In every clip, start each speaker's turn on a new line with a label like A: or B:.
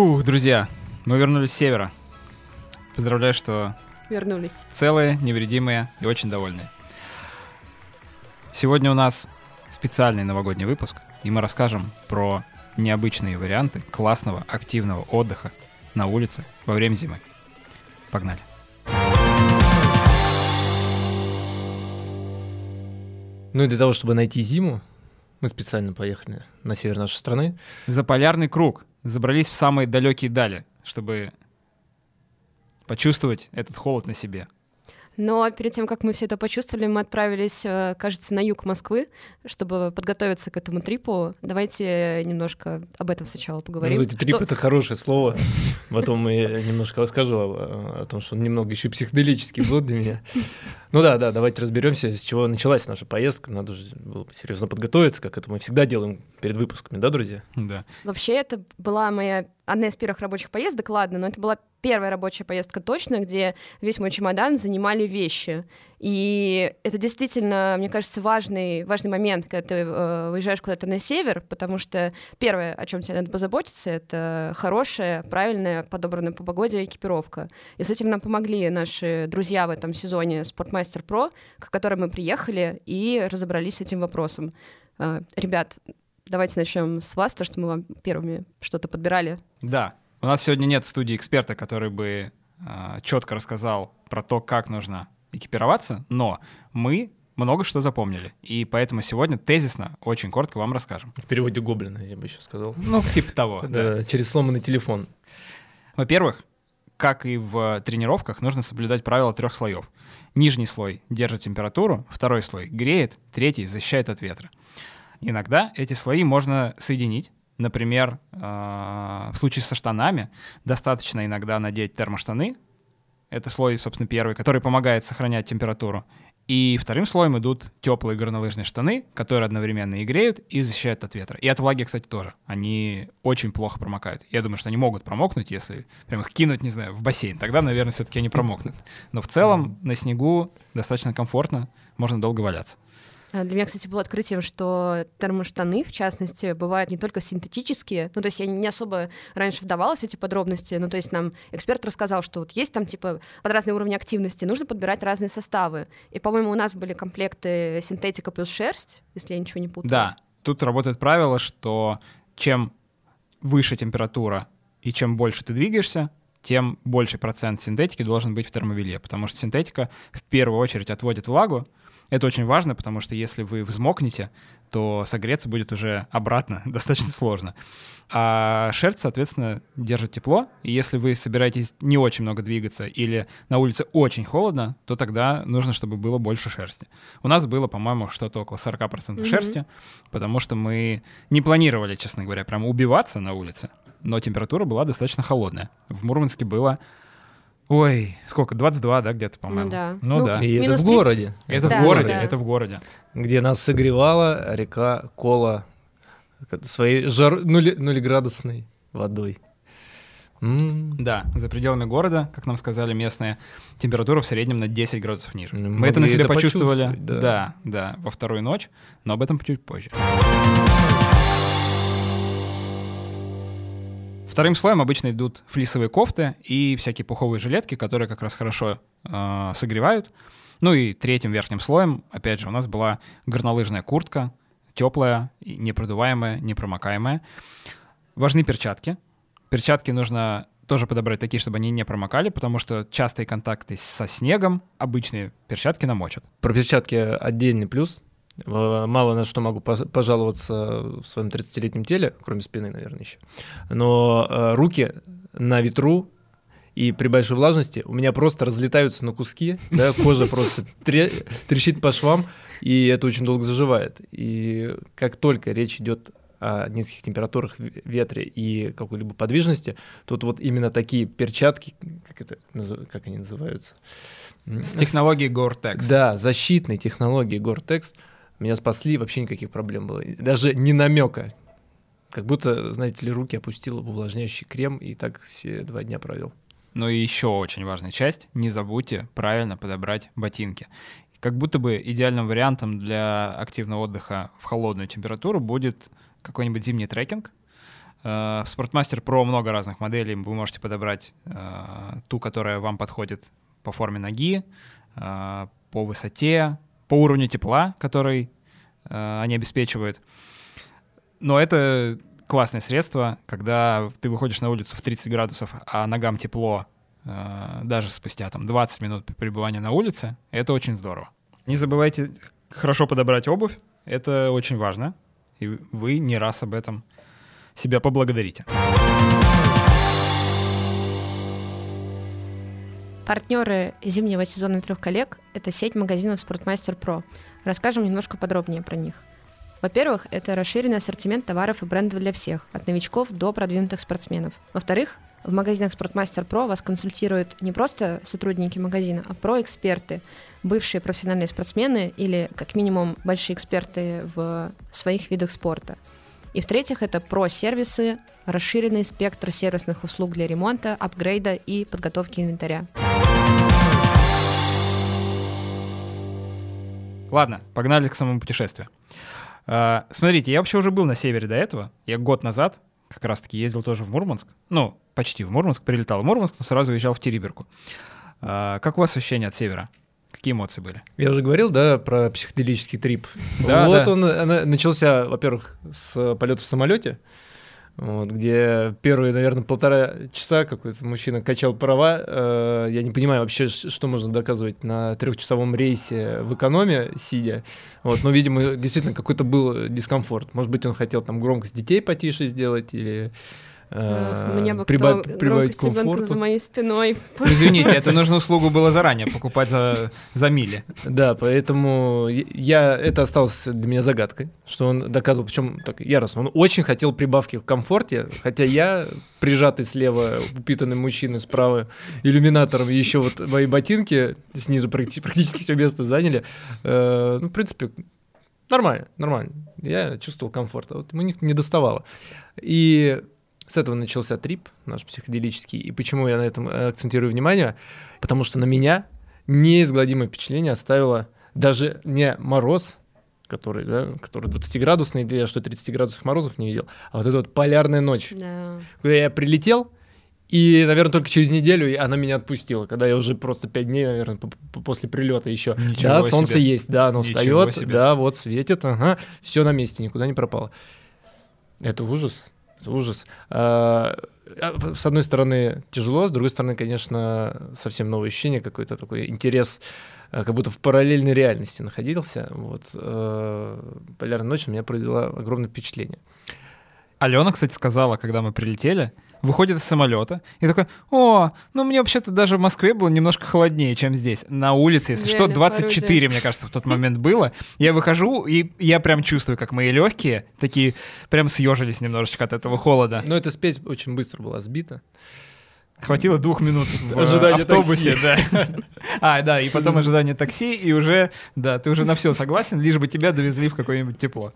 A: Фух, друзья, мы вернулись с севера. Поздравляю, что
B: Вернулись.
A: целые, невредимые и очень довольные. Сегодня у нас специальный новогодний выпуск, и мы расскажем про необычные варианты классного активного отдыха на улице во время зимы. Погнали.
C: Ну и для того, чтобы найти зиму, мы специально поехали на север нашей страны.
A: За полярный круг забрались в самые далекие дали, чтобы почувствовать этот холод на себе.
B: Но перед тем, как мы все это почувствовали, мы отправились, э, кажется, на юг Москвы, чтобы подготовиться к этому трипу. Давайте немножко об этом сначала поговорим.
C: Ну, трип
B: Что-
C: это хорошее слово. Потом я немножко расскажу о, о том, что он немного еще психоделический был для меня. Ну да, да, давайте разберемся, с чего началась наша поездка. Надо же было серьезно подготовиться, как это мы всегда делаем перед выпусками, да, друзья?
A: Да.
B: Вообще, это была моя одна из первых рабочих поездок, ладно, но это была первая рабочая поездка точно, где весь мой чемодан занимали вещи. И это действительно, мне кажется, важный, важный момент, когда ты э, выезжаешь куда-то на север, потому что первое, о чем тебе надо позаботиться, это хорошая, правильная, подобранная по погоде экипировка. И с этим нам помогли наши друзья в этом сезоне Спортмастер Про, к которым мы приехали и разобрались с этим вопросом. Э, Ребят, давайте начнем с вас, то, что мы вам первыми что-то подбирали.
A: Да. У нас сегодня нет в студии эксперта, который бы четко рассказал про то, как нужно экипироваться, но мы много что запомнили. И поэтому сегодня тезисно, очень коротко вам расскажем.
C: В переводе гоблина, я бы еще сказал.
A: Ну, типа того. Да,
C: через сломанный телефон.
A: Во-первых, как и в тренировках, нужно соблюдать правила трех слоев. Нижний слой держит температуру, второй слой греет, третий защищает от ветра. Иногда эти слои можно соединить. Например, э, в случае со штанами достаточно иногда надеть термоштаны. Это слой, собственно, первый, который помогает сохранять температуру. И вторым слоем идут теплые горнолыжные штаны, которые одновременно и греют, и защищают от ветра. И от влаги, кстати, тоже. Они очень плохо промокают. Я думаю, что они могут промокнуть, если прям их кинуть, не знаю, в бассейн. Тогда, наверное, все-таки они промокнут. Но в целом на снегу достаточно комфортно, можно долго валяться.
B: А Для меня, кстати, было открытием, что термоштаны, в частности, бывают не только синтетические. Ну, то есть я не особо раньше вдавалась в эти подробности. Ну, то есть нам эксперт рассказал, что вот есть там, типа, под разные уровни активности, нужно подбирать разные составы. И, по-моему, у нас были комплекты синтетика плюс шерсть, если я ничего не путаю.
A: Да, тут работает правило, что чем выше температура и чем больше ты двигаешься, тем больший процент синтетики должен быть в термобелье, потому что синтетика в первую очередь отводит влагу. Это очень важно, потому что если вы взмокнете, то согреться будет уже обратно достаточно сложно. А шерсть, соответственно, держит тепло, и если вы собираетесь не очень много двигаться или на улице очень холодно, то тогда нужно, чтобы было больше шерсти. У нас было, по-моему, что-то около 40%
B: Мгм.
A: шерсти, потому что мы не планировали, честно говоря, прям убиваться на улице, но температура была достаточно холодная. В Мурманске было, ой, сколько, 22, да, где-то, по-моему?
B: да.
A: Ну,
B: Ну,
A: да.
C: И это в
B: 30.
C: городе.
A: Это
B: Да,
A: в городе,
B: да.
A: это в городе.
C: Где нас согревала река Кола своей жар... нули... нулеградусной водой. М.
A: Да, за пределами города, как нам сказали местные, температура в среднем на 10 градусов ниже.
C: Ну,
A: Мы это на себе
C: это
A: почувствовали, да.
C: да.
A: да, во вторую ночь, но об этом чуть позже. Вторым слоем обычно идут флисовые кофты и всякие пуховые жилетки, которые как раз хорошо э, согревают. Ну и третьим верхним слоем, опять же, у нас была горнолыжная куртка, теплая, непродуваемая, непромокаемая. Важны перчатки. Перчатки нужно тоже подобрать такие, чтобы они не промокали, потому что частые контакты со снегом обычные перчатки намочат.
C: Про перчатки отдельный плюс. Э, Мало на что могу пожаловаться в своем 30-летнем теле, кроме спины, наверное, еще. Но э, руки на ветру и при большой влажности у меня просто разлетаются на куски, да, кожа просто тре- трещит по швам, и это очень долго заживает. И как только речь идет о низких температурах, ветре и какой-либо подвижности, тут вот именно такие перчатки, как, это, как они называются?
A: С технологией Gore-Tex.
C: да, защитные технологии Gore-Tex меня спасли, вообще никаких проблем было. Даже не намека. Как будто, знаете ли, руки опустил в увлажняющий крем и так все два дня провел.
A: Ну и еще очень важная часть, не забудьте правильно подобрать ботинки. Как будто бы идеальным вариантом для активного отдыха в холодную температуру будет какой-нибудь зимний трекинг. Э, В Sportmaster Pro много разных моделей. Вы можете подобрать э, ту, которая вам подходит по форме ноги, э, по высоте, по уровню тепла, который э, они обеспечивают. Но это классное средство, когда ты выходишь на улицу в 30 градусов, а ногам тепло э, даже спустя там 20 минут пребывания на улице. Это очень здорово. Не забывайте хорошо подобрать обувь. Это очень важно. И вы не раз об этом себя поблагодарите.
B: Партнеры зимнего сезона трех коллег – это сеть магазинов Спортмастер Про. Расскажем немножко подробнее про них. Во-первых, это расширенный ассортимент товаров и брендов для всех, от новичков до продвинутых спортсменов. Во-вторых, в магазинах Спортмастер Про вас консультируют не просто сотрудники магазина, а про-эксперты, бывшие профессиональные спортсмены или, как минимум, большие эксперты в своих видах спорта. И в-третьих, это про-сервисы, расширенный спектр сервисных услуг для ремонта, апгрейда и подготовки инвентаря.
A: Ладно, погнали к самому путешествию. А, Смотрите, я вообще уже был на севере до этого. Я год назад как раз-таки ездил тоже в Мурманск. Ну, почти в Мурманск, прилетал в Мурманск, но сразу уезжал в Териберку. А, Как у вас ощущения от севера? Какие эмоции были?
C: Я уже говорил, да, про психоделический трип.
A: Да,
C: вот
A: да.
C: он э, начался, во-первых, с полета в самолете, вот, где первые, наверное, полтора часа какой-то мужчина качал права. Э, я не понимаю вообще, что можно доказывать на трехчасовом рейсе в экономе, сидя. Вот, но, видимо, действительно какой-то был дискомфорт. Может быть, он хотел там громкость детей потише сделать или э,
B: Эх, Мне бы
C: приба-
B: кто
C: прибавить комфорту.
B: за моей спиной.
A: Извините, эту нужную услугу было заранее покупать за, за мили.
C: Да, поэтому я это осталось для меня загадкой, что он доказывал, причем так яростно. Он очень хотел прибавки в комфорте, хотя я, прижатый слева, упитанный мужчина, справа иллюминатором, еще вот мои ботинки снизу практи- практически все место заняли. Э, ну, в принципе, нормально, нормально. Я чувствовал комфорт, а вот ему не, не доставало. И с этого начался трип наш психоделический. И почему я на этом э, акцентирую внимание? Потому что на меня неизгладимое впечатление оставило даже не мороз, который, да, который 20-градусный, я что 30 градусов морозов не видел, а вот эта вот полярная ночь,
B: Да.
C: когда я прилетел, и, наверное, только через неделю и она меня отпустила, когда я уже просто 5 дней, наверное, после прилета еще.
A: Ничего
C: да, солнце
A: себе.
C: есть, да, оно
A: Ничего
C: встает,
A: себе.
C: да, вот светит, ага, все на месте, никуда не пропало. Это ужас, ужас. А, а, С одной стороны тяжело, с другой стороны, конечно, совсем новое ощущение, какой-то такой интерес, а, как будто в параллельной реальности находился. Вот полярная ночь на меня произвела огромное впечатление.
A: Алена, кстати, сказала, когда мы прилетели, выходит из самолета и такой, о, ну мне вообще-то даже в Москве было немножко холоднее, чем здесь. На улице, если что,
B: Реально,
A: 24,
B: пародия.
A: мне кажется, в тот момент было. Я выхожу, и я прям чувствую, как мои легкие такие прям съежились немножечко от этого холода.
C: Но эта спесь очень быстро была сбита.
A: Хватило двух минут в
C: Ожидание
A: автобусе, да. А, да, и потом ожидание такси, и уже, да, ты уже на все согласен, лишь бы тебя довезли в какое-нибудь тепло.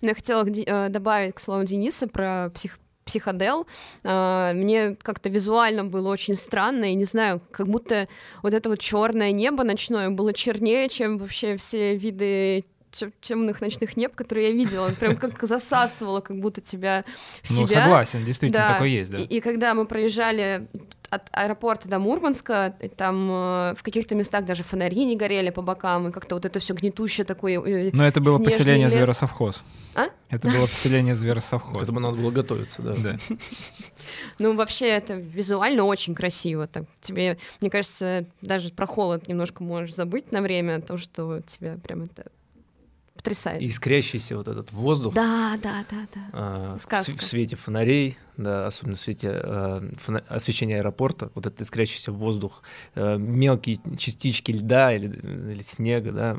B: Но я хотела э, добавить к слову Дениса про псих психодел. А, Мне как-то визуально было очень странно, и не знаю, как будто вот это вот черное небо ночное было чернее, чем вообще все виды тем- темных ночных неб, которые я видела. Прям как засасывало, как будто тебя в
A: Ну,
B: себя.
A: согласен, действительно,
B: Да.
A: такое есть, да.
B: И, и когда мы проезжали от аэропорта до Мурманска, там э, в каких-то местах даже фонари не горели по бокам, и как-то вот это все гнетущее такое. э,
A: Но это было поселение
B: лес.
A: зверосовхоз.
B: А?
A: Это было поселение зверосовхоз.
C: К этому надо было готовиться, да.
A: Да.
B: Ну, вообще, это визуально очень красиво. Так, тебе, мне кажется, даже про холод немножко можешь забыть на время, о том, что тебя прям это потрясает.
C: И искрящийся вот этот воздух.
B: Да, да, да, да.
C: а, в,
B: Сказка.
C: в свете фонарей, да, особенно в свете фона- освещения аэропорта, вот этот искрящийся воздух, а, мелкие частички льда или, или снега, да,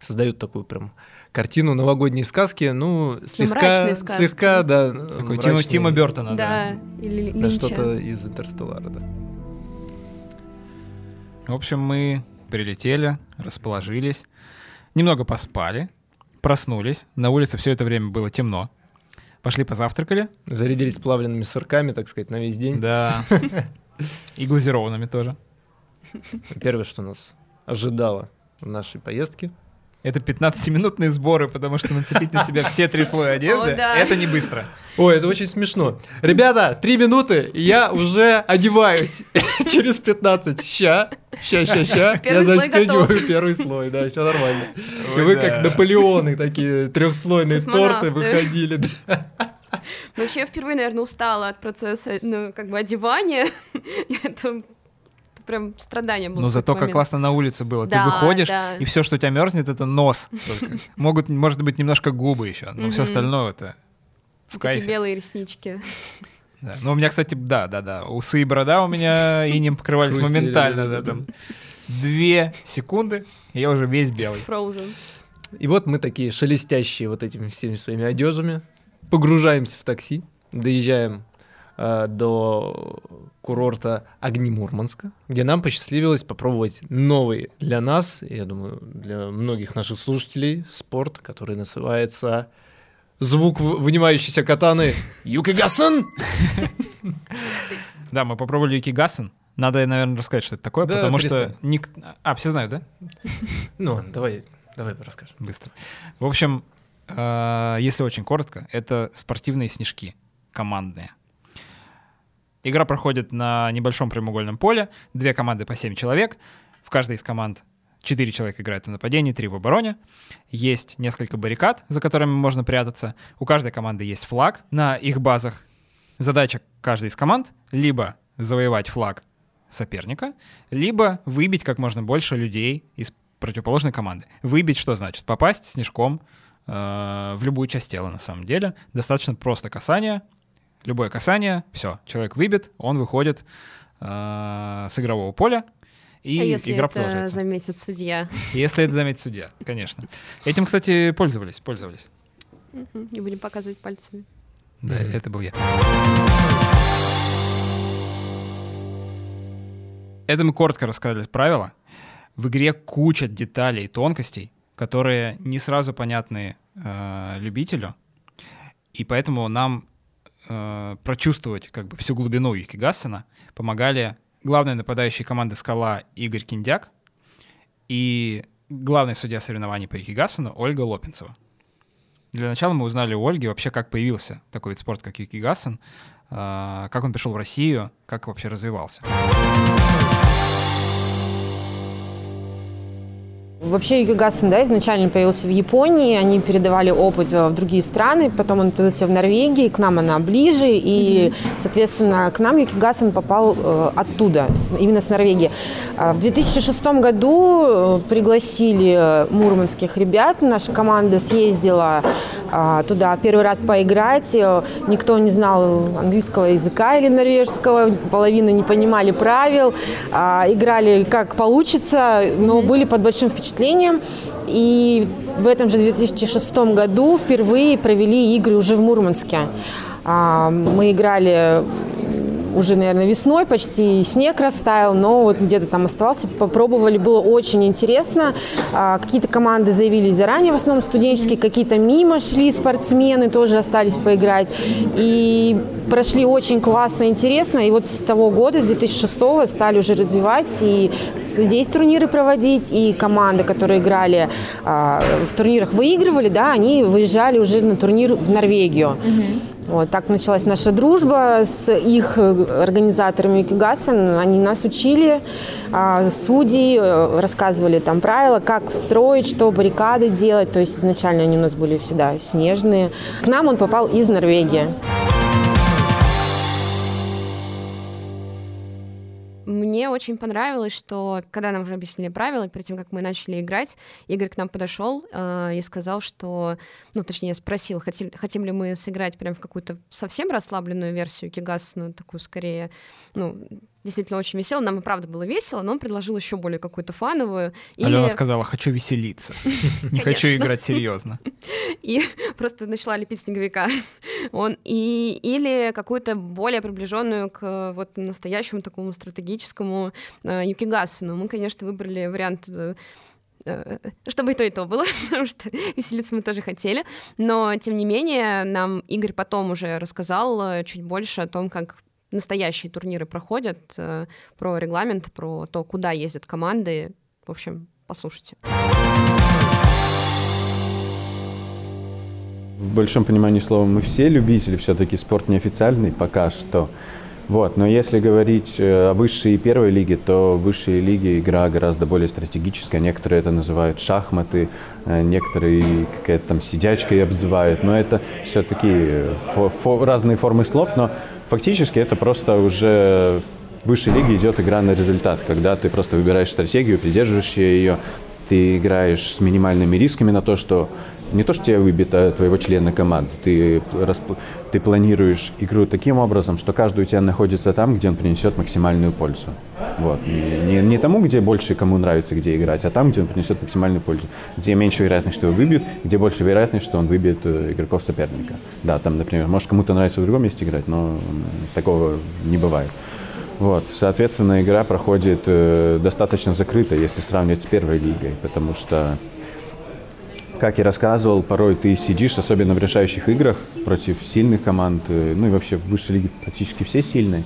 C: создают такую прям картину новогодней сказки, ну, слегка,
B: сказки.
C: слегка, да,
A: Такой Тима, Тима Бертона,
B: да,
A: да.
B: или
C: Да, что-то из Интерстеллара, да.
A: В общем, мы прилетели, расположились, немного поспали, проснулись. На улице все это время было темно. Пошли позавтракали.
C: Зарядились плавленными сырками, так сказать, на весь день.
A: Да. И глазированными тоже.
C: Первое, что нас ожидало в нашей поездке,
A: Это 15-минутные сборы, потому что нацепить на себя все три слоя одежды
B: О, да.
A: это не быстро.
C: Ой, это очень смешно. Ребята, три минуты, и я уже одеваюсь. Через 15. Ща, ща, ща, ща. Я
B: Первый
C: застегиваю
B: готов.
C: первый слой, да, все нормально. И вы
A: да.
C: как Наполеоны такие трехслойные торты выходили.
B: Вообще, я впервые, наверное, устала от процесса, ну, как бы одевания. это прям страдание было.
A: Но зато как классно на улице было. Ты выходишь,
B: да.
A: и все, что у тебя мерзнет, это нос. Могут, может быть, немножко губы еще, но все остальное это в
B: Такие
A: кайфе.
B: белые реснички.
A: Да. Ну, у меня, кстати, да, да, да. Усы и борода у меня инем покрывались
C: Хрустели,
A: моментально,
C: да,
A: там. Две секунды, и я уже весь белый.
B: Frozen.
C: И вот мы такие шелестящие вот этими всеми своими одежами, погружаемся в такси, доезжаем до курорта Огнемурманска, где нам посчастливилось попробовать новый для нас, я думаю, для многих наших слушателей спорт, который называется звук вынимающейся катаны Юкигасан.
A: Да, мы попробовали Юкигасен. Надо, наверное, рассказать, что это такое,
C: Да,
A: потому
C: перестань.
A: что... ник- А, все знают, да?
C: Ну, давай, давай расскажем.
A: Быстро. В общем, э, если очень коротко, это спортивные снежки командные. Игра проходит на небольшом прямоугольном поле, две команды по 7 человек. В каждой из команд 4 человека играют в нападении, 3 в обороне. Есть несколько баррикад, за которыми можно прятаться. У каждой команды есть флаг на их базах. Задача каждой из команд либо завоевать флаг соперника, либо выбить как можно больше людей из противоположной команды. Выбить что значит? Попасть снежком э, в любую часть тела на самом деле. Достаточно просто касание. Любое касание, все, человек выбит, он выходит э, с игрового поля, и
B: а если
A: игра
B: это
A: продолжается.
B: заметит судья?
A: Если это заметит судья, конечно. Этим, кстати, пользовались, пользовались.
B: Не будем показывать пальцами.
A: Да, это был я. Это мы коротко рассказали правила. В игре куча деталей и тонкостей, которые не сразу понятны э, любителю, и поэтому нам э, прочувствовать как бы всю глубину Юкигасена помогали главные нападающие команды «Скала» Игорь Киндяк и главный судья соревнований по Юкигасену Ольга Лопинцева. Для начала мы узнали у Ольги вообще, как появился такой вид спорта, как Юкигасен, э, как он пришел в Россию, как вообще развивался.
D: Вообще Юкигасен, да, изначально появился в Японии, они передавали опыт э, в другие страны, потом он появился в Норвегии, к нам она ближе, и, соответственно, к нам Юкигасен попал э, оттуда, с- именно с Норвегии. А В 2006 году э, пригласили мурманских ребят, наша команда съездила а, туда первый раз поиграть, никто не знал английского языка или норвежского, половина не понимали правил, А, играли как получится, но были под большим впечатлением. И в этом же 2006 году впервые провели игры уже в Мурманске. А, Мы играли уже, наверное, весной, почти снег растаял, но вот где-то там оставался, попробовали, было очень интересно. А, Какие-то команды заявились заранее, в основном студенческие, какие-то мимо шли спортсмены, тоже остались поиграть. И прошли очень классно, интересно. И вот с того года, с 2006 стали уже развивать и здесь турниры проводить, и команды, которые играли а, в турнирах, выигрывали, да, они выезжали уже на турнир в Норвегию. Вот так началась наша дружба с их э, организаторами Кюгасен. Они нас учили, а, судьи э, рассказывали там правила, как строить, что баррикады делать. То есть изначально они у нас были всегда снежные. К нам он попал из Норвегии.
B: Мне очень понравилось, что когда нам уже объяснили правила, перед тем, как мы начали играть, Игорь к нам подошел э, и сказал, что, ну, точнее, спросил, хотим, хотим ли мы сыграть прям в какую-то совсем расслабленную версию Кигасана, такую скорее, ну, действительно очень весело. Нам и правда было весело, но он предложил еще более какую-то фановую. Или...
A: Алена сказала, хочу веселиться. Не хочу играть серьезно.
B: и просто начала лепить снеговика. Он и или какую-то более приближенную к вот настоящему такому стратегическому э, Юкигасену. Мы, конечно, выбрали вариант э, э, чтобы и то, и то было, потому что веселиться мы тоже хотели. Но, тем не менее, нам Игорь потом уже рассказал чуть больше о том, как настоящие турниры проходят, э, про регламент, про то, куда ездят команды. В общем, послушайте.
E: в большом понимании слова мы все любители, все-таки спорт неофициальный пока что. Вот, но если говорить э, о высшей и первой лиге, то в высшей лиге игра гораздо более стратегическая. Некоторые это называют шахматы, э, некоторые какая-то там сидячка и обзывают. Но это все-таки фо- фо- разные формы слов, но фактически это просто уже в высшей лиге идет игра на результат, когда ты просто выбираешь стратегию, придерживаешься ее, ты играешь с минимальными рисками на то, что не то, что тебя выбит а твоего члена команды, ты, расп... ты планируешь игру таким образом, что каждый у тебя находится там, где он принесет максимальную пользу. Вот. Не, не тому, где больше кому нравится, где играть, а там, где он принесет максимальную пользу. Где меньше вероятность, что его выбьют, где больше вероятность, что он выбьет э, игроков соперника. Да, там, например, может кому-то нравится в другом месте играть, но такого не бывает. Вот, соответственно, игра проходит э, достаточно закрыто, если сравнивать с первой лигой, потому что как я рассказывал, порой ты сидишь, особенно в решающих играх, против сильных команд, э, ну и вообще в высшей лиге практически все сильные.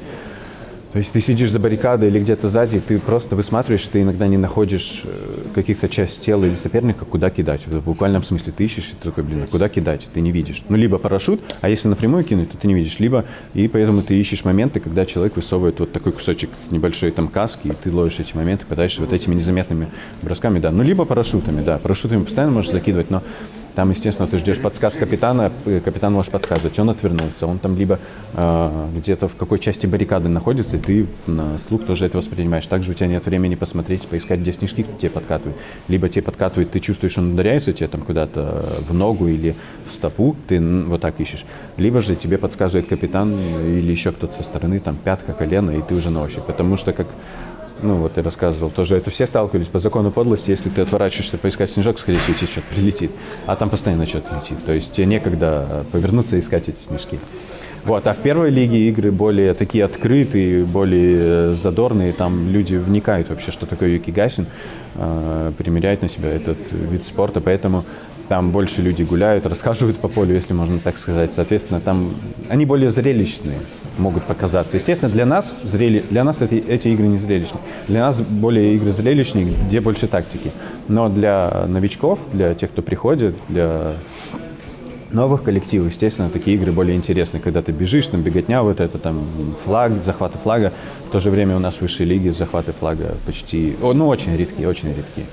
E: То есть ты сидишь за баррикадой или где-то сзади, ты просто высматриваешь, ты иногда не находишь э, каких-то часть тела или соперника, куда кидать. В буквальном смысле ты ищешь, и ты такой, блин, а куда кидать? Ты не видишь. Ну, либо парашют, а если напрямую кинуть, то ты не видишь. Либо, и поэтому ты ищешь моменты, когда человек высовывает вот такой кусочек небольшой там каски, и ты ловишь эти моменты, пытаешься вот этими незаметными бросками, да. Ну, либо парашютами, да. Парашютами постоянно можешь закидывать, но там, естественно, ты ждешь подсказ капитана, э, капитан может подсказывать, он отвернулся, он там либо э, где-то в какой части баррикады находится, и ты на слух тоже это воспринимаешь. Также у тебя нет времени посмотреть, поискать, где снежки тебе подкатывают. Либо тебе подкатывают, ты чувствуешь, он ударяется тебе там куда-то в ногу или в стопу, ты вот так ищешь. Либо же тебе подсказывает капитан или еще кто-то со стороны, там пятка, колено, и ты уже на ощупь. Потому что как ну вот я рассказывал, тоже. Это все сталкивались по закону подлости, если ты отворачиваешься поискать снежок, скорее всего, тебе что-то прилетит, а там постоянно что-то летит, то есть тебе некогда повернуться и искать эти снежки. Вот, а в первой лиге игры более такие открытые, более задорные, там люди вникают вообще, что такое юкигасин, э, примеряют на себя этот вид спорта, поэтому там больше люди гуляют, рассказывают по полю, если можно так сказать. Соответственно, там они более зрелищные могут показаться. Естественно, для нас, зрели... для нас эти, эти игры не зрелищные. Для нас более игры зрелищные, где больше тактики. Но для новичков, для тех, кто приходит, для новых коллективов, естественно, такие игры более интересны, когда ты бежишь, там беготня, вот это там флаг, захваты флага. В то же время у нас в высшей лиге захваты флага почти, о, ну, очень редкие, очень редкие.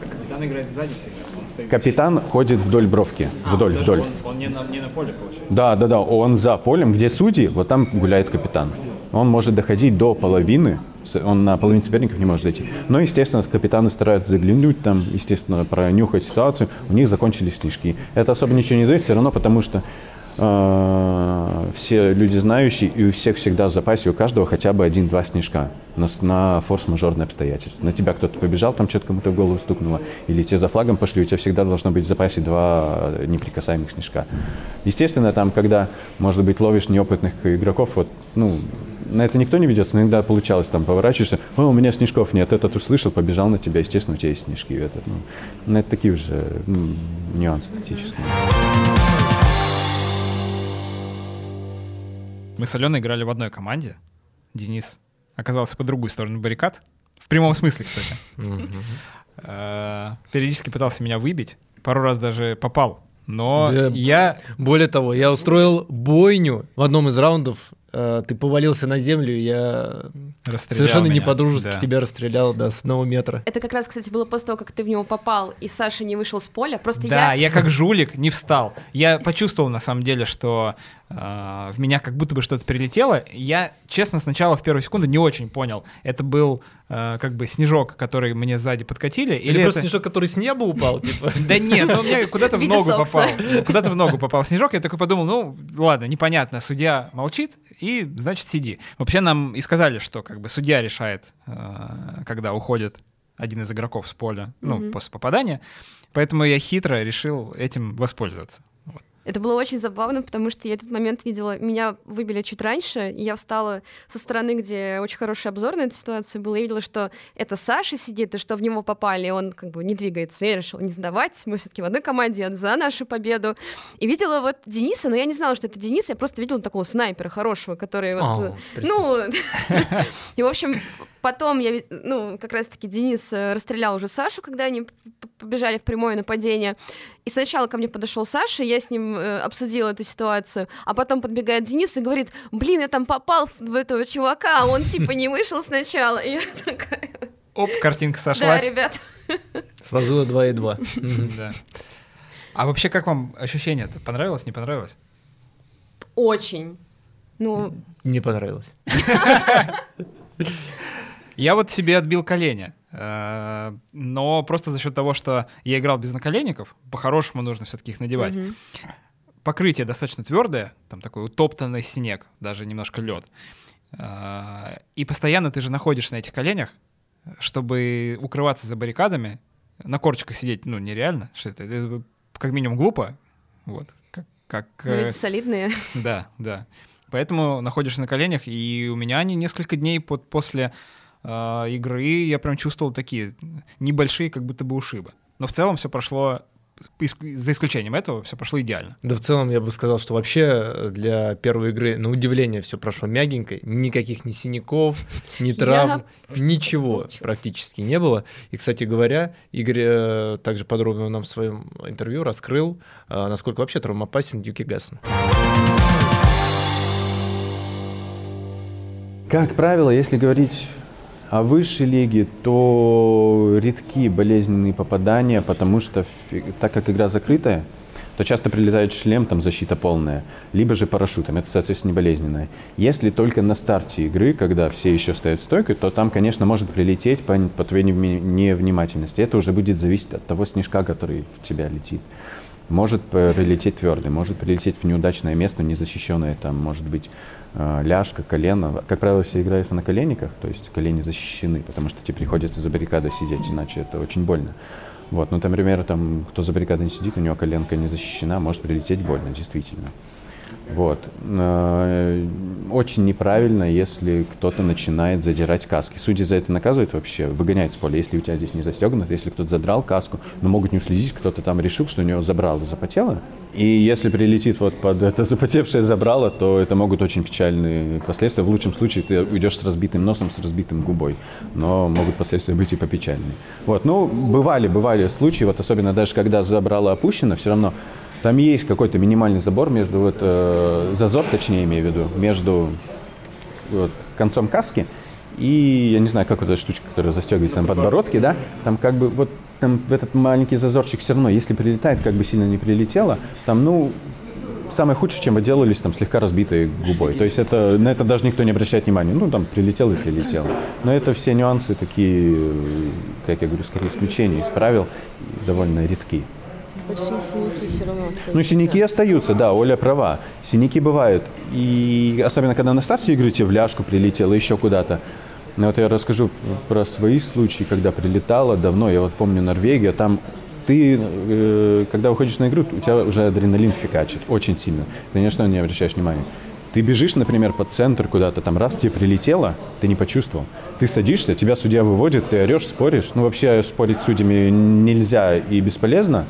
A: Капитан играет сзади всегда.
E: Капитан ходит вдоль бровки, вдоль,
A: Даже
E: вдоль.
A: Он, он не, на, не на поле, получается.
E: Да, да, да, он за полем, где судьи, вот там гуляет капитан. Он может доходить до половины, он на половину соперников не может зайти. Но, естественно, капитаны стараются заглянуть там, естественно, пронюхать ситуацию. У них закончились снежки. Это особо ничего не дает все равно, потому что все люди знающие, и у всех всегда в запасе, у каждого хотя бы один-два снежка на, на форс-мажорные обстоятельства. На тебя кто-то побежал, там что-то кому-то в голову стукнуло, или те за флагом пошли, у тебя всегда должно быть в запасе два неприкасаемых снежка. Естественно, там, когда, может быть, ловишь неопытных игроков, вот, ну, на это никто не ведется, но иногда получалось, там, поворачиваешься, о, у меня снежков нет, этот услышал, побежал на тебя, естественно, у тебя есть снежки. Это, ну, ну, это такие уже ну, нюансы тактические.
A: Мы с Аленой играли в одной команде. Денис оказался по другую сторону баррикад. В прямом смысле, кстати. Э, Периодически пытался меня выбить. Пару раз даже попал. Но я...
C: Более того, я устроил бойню в одном из раундов. Э, Ты повалился на землю, я
A: Расстрелял
C: совершенно не по-дружески
A: Да.
C: тебя расстрелял до с одного метра.
B: Это как раз, кстати, было после того, как ты в него попал, и Саша не вышел с поля. Просто
A: Да,
B: я...
A: я как жулик не встал. Я почувствовал на самом деле, что э, в меня как будто бы что-то прилетело. Я, честно, сначала в первую секунду не очень понял, это был э, как бы снежок, который мне сзади подкатили, или,
C: Или просто
A: это-
C: снежок, который с неба упал, типа.
A: Да нет, ну у меня куда-то
B: В
A: ногу попал. Куда-то в ногу попал снежок. Я такой подумал, ну ладно, непонятно. Судья молчит, и значит сиди. Вообще нам и сказали, что как бы судья решает, э, когда уходит один из игроков с поля, ну, после попадания. Поэтому я хитро решил этим воспользоваться.
B: Это было очень забавно, потому что я этот момент видела, меня выбили чуть раньше, и я встала со стороны, где очень хороший обзор на эту ситуацию был, и видела, что это Саша сидит, и что в него попали, и он как бы не двигается. Я решила не сдавать, мы все таки в одной команде, я за нашу победу. И видела вот Дениса, но я не знала, что это Денис, я просто видела такого снайпера хорошего, который вот...
C: О,
B: ну, и, в общем, потом я, ну, как раз-таки Денис э, расстрелял уже Сашу, когда они побежали в прямое нападение. И сначала ко мне подошел Саша, я с ним э, обсудила эту ситуацию, а потом подбегает Денис и говорит, блин, я там попал в, в этого чувака, а он типа не вышел сначала. И я такая,
A: Оп, картинка
B: да,
A: сошлась.
B: ребят.
C: Сложила 2 и 2.
A: Да. А вообще, как вам ощущение-то? Понравилось, не понравилось?
B: Очень. Ну,
C: Не понравилось.
A: Я вот себе отбил колени. э, Но просто за счет того, что я играл без наколенников, по-хорошему нужно все-таки их надевать.
B: мгм.
A: Покрытие достаточно твердое, там такой утоптанный снег, даже немножко лед. Э, И постоянно ты же находишься на этих коленях, чтобы укрываться за баррикадами. На корчиках сидеть, ну, нереально. Что это? Это как минимум глупо. Вот. Как, как,
B: Ну,
A: э,
B: люди солидные.
A: Да, да. Поэтому находишься на коленях, и у меня они несколько дней под, после э, игры я прям чувствовал такие небольшие, как будто бы ушибы. Но в целом все прошло, за исключением этого, все прошло идеально.
C: Да в целом я бы сказал, что вообще для первой игры, на удивление, все прошло мягенько. Никаких ни синяков, ни
B: Я-
C: травм, ничего
B: Ничего.
C: практически не было. И, кстати говоря, Игорь э, также подробно нам в своем интервью раскрыл, э, насколько вообще травмоопасен Юки Гассон.
E: Как правило, если говорить о высшей лиге, то редки болезненные попадания, потому что так как игра закрытая, то часто прилетает шлем, там защита полная, либо же парашютом, это, соответственно, не болезненное. Если только на старте игры, когда все еще стоят стойкой, то там, конечно, может прилететь по, по твоей невнимательности. Это уже будет зависеть от того снежка, который в тебя летит. Может прилететь твердый, может прилететь в неудачное место, незащищенное, там, может быть, ляжка, колено. Как правило, все играют на коленниках, то есть колени защищены, потому что тебе приходится за баррикадой сидеть, иначе это очень больно. Вот, ну, например, там, кто за баррикадой не сидит, у него коленка не защищена, может прилететь больно, действительно. Вот. Э, Очень неправильно, если кто-то начинает задирать каски. Судьи за это наказывают вообще, выгоняют с поля, если у тебя здесь не застегнуто, если кто-то задрал каску, но могут не уследить, кто-то там решил, что у него забрало запотело. И если прилетит вот под это запотевшее забрало, то это могут очень печальные последствия. В лучшем случае ты уйдешь с разбитым носом, с разбитым губой, но могут последствия быть и попечальные. Вот, ну, бывали, бывали случаи, вот особенно даже когда забрало опущено, все равно там есть какой-то минимальный забор между вот э, зазор, точнее имею в виду, между вот, концом каски и я не знаю, как вот эта штучка, которая застегивается на подбородке, да, там как бы вот там в этот маленький зазорчик все равно, если прилетает, как бы сильно не прилетело, там, ну, самое худшее, чем отделались, там, слегка разбитой губой. То есть это, на это даже никто не обращает внимания. Ну, там, прилетел и прилетел. Но это все нюансы такие, как я говорю, скорее исключения из правил, довольно редки.
B: Большие синяки все равно остаются.
E: Ну, синяки остаются, да, Оля права. Синяки бывают. И особенно, когда на старте игры тебе в ляжку прилетело, еще куда-то. Ну, вот я расскажу про свои случаи, когда прилетало давно. Я вот помню Норвегия, там ты, э, когда выходишь на игру, у тебя уже адреналин фигачит очень сильно. Ни на что не обращаешь внимания. Ты бежишь, например, по центр куда-то, там раз тебе прилетело, ты не почувствовал. Ты садишься, тебя судья выводит, ты орешь, споришь. Ну, вообще спорить с судьями нельзя и бесполезно.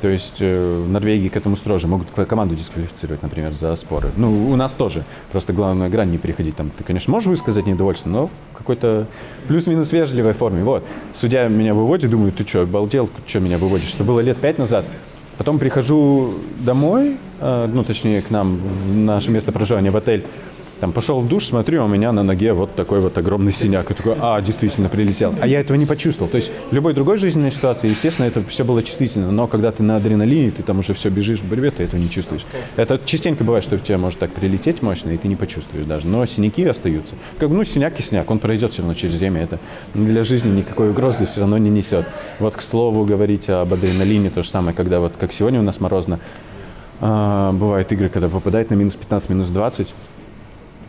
E: То есть э, в Норвегии к этому строже. Могут команду дисквалифицировать, например, за споры. Ну, у нас тоже. Просто главное грань не переходить. Там, ты, конечно, можешь высказать недовольство, но в какой-то плюс-минус вежливой форме. Вот. Судья меня выводит, думаю, ты что, обалдел, что меня выводишь? Это было лет пять назад. Потом прихожу домой, э, ну, точнее, к нам, в наше место проживания, в отель. Там пошел в душ, смотрю, а у меня на ноге вот такой вот огромный синяк. И такой, а, действительно, прилетел. А я этого не почувствовал. То есть в любой другой жизненной ситуации, естественно, это все было чувствительно. Но когда ты на адреналине, ты там уже все бежишь в борьбе, ты этого не чувствуешь. Это частенько бывает, что в тебя может так прилететь мощно, и ты не почувствуешь даже. Но синяки остаются. Как, ну, синяк и синяк, он пройдет все равно через время. Это для жизни никакой угрозы все равно не несет. Вот, к слову, говорить об адреналине, то же самое, когда вот, как сегодня у нас морозно, а, бывают игры, когда попадает на минус 15, минус 20,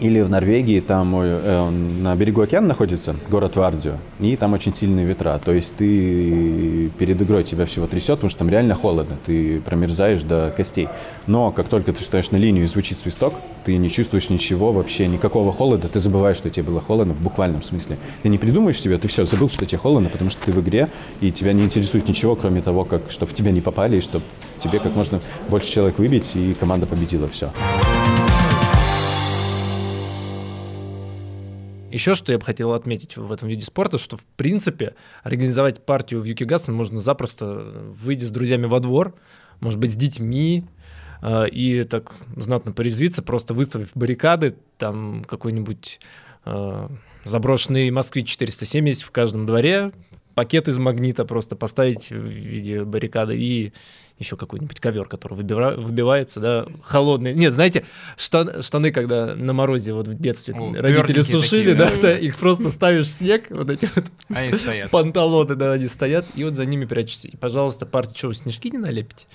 E: или в Норвегии, там э, он на берегу океана находится, город Вардио, и там очень сильные ветра. То есть ты перед игрой тебя всего трясет, потому что там реально холодно, ты промерзаешь до костей. Но как только ты встаешь на линию и звучит свисток, ты не чувствуешь ничего вообще, никакого холода, ты забываешь, что тебе было холодно в буквальном смысле. Ты не придумаешь себе, ты все, забыл, что тебе холодно, потому что ты в игре, и тебя не интересует ничего, кроме того, как, чтобы в тебя не попали, и чтобы тебе как можно больше человек выбить, и команда победила, все.
C: Еще что я бы хотел отметить в этом виде спорта, что в принципе организовать партию в Юкигасен можно запросто, выйдя с друзьями во двор, может быть, с детьми, э, и так знатно порезвиться, просто выставив баррикады, там какой-нибудь э, заброшенный Москвич 470 в каждом дворе, пакет из магнита просто поставить в виде баррикады и еще какой-нибудь ковер, который выбира- выбивается, да, холодный. Нет, знаете, штан- штаны, когда на морозе вот в детстве
A: О,
C: родители сушили,
A: такие,
C: да,
B: да.
C: да, их просто ставишь в снег, вот эти вот
A: Они стоят.
C: панталоны, да, они стоят, и вот за ними прячешься. И, пожалуйста, партия, что, вы снежки не налепите?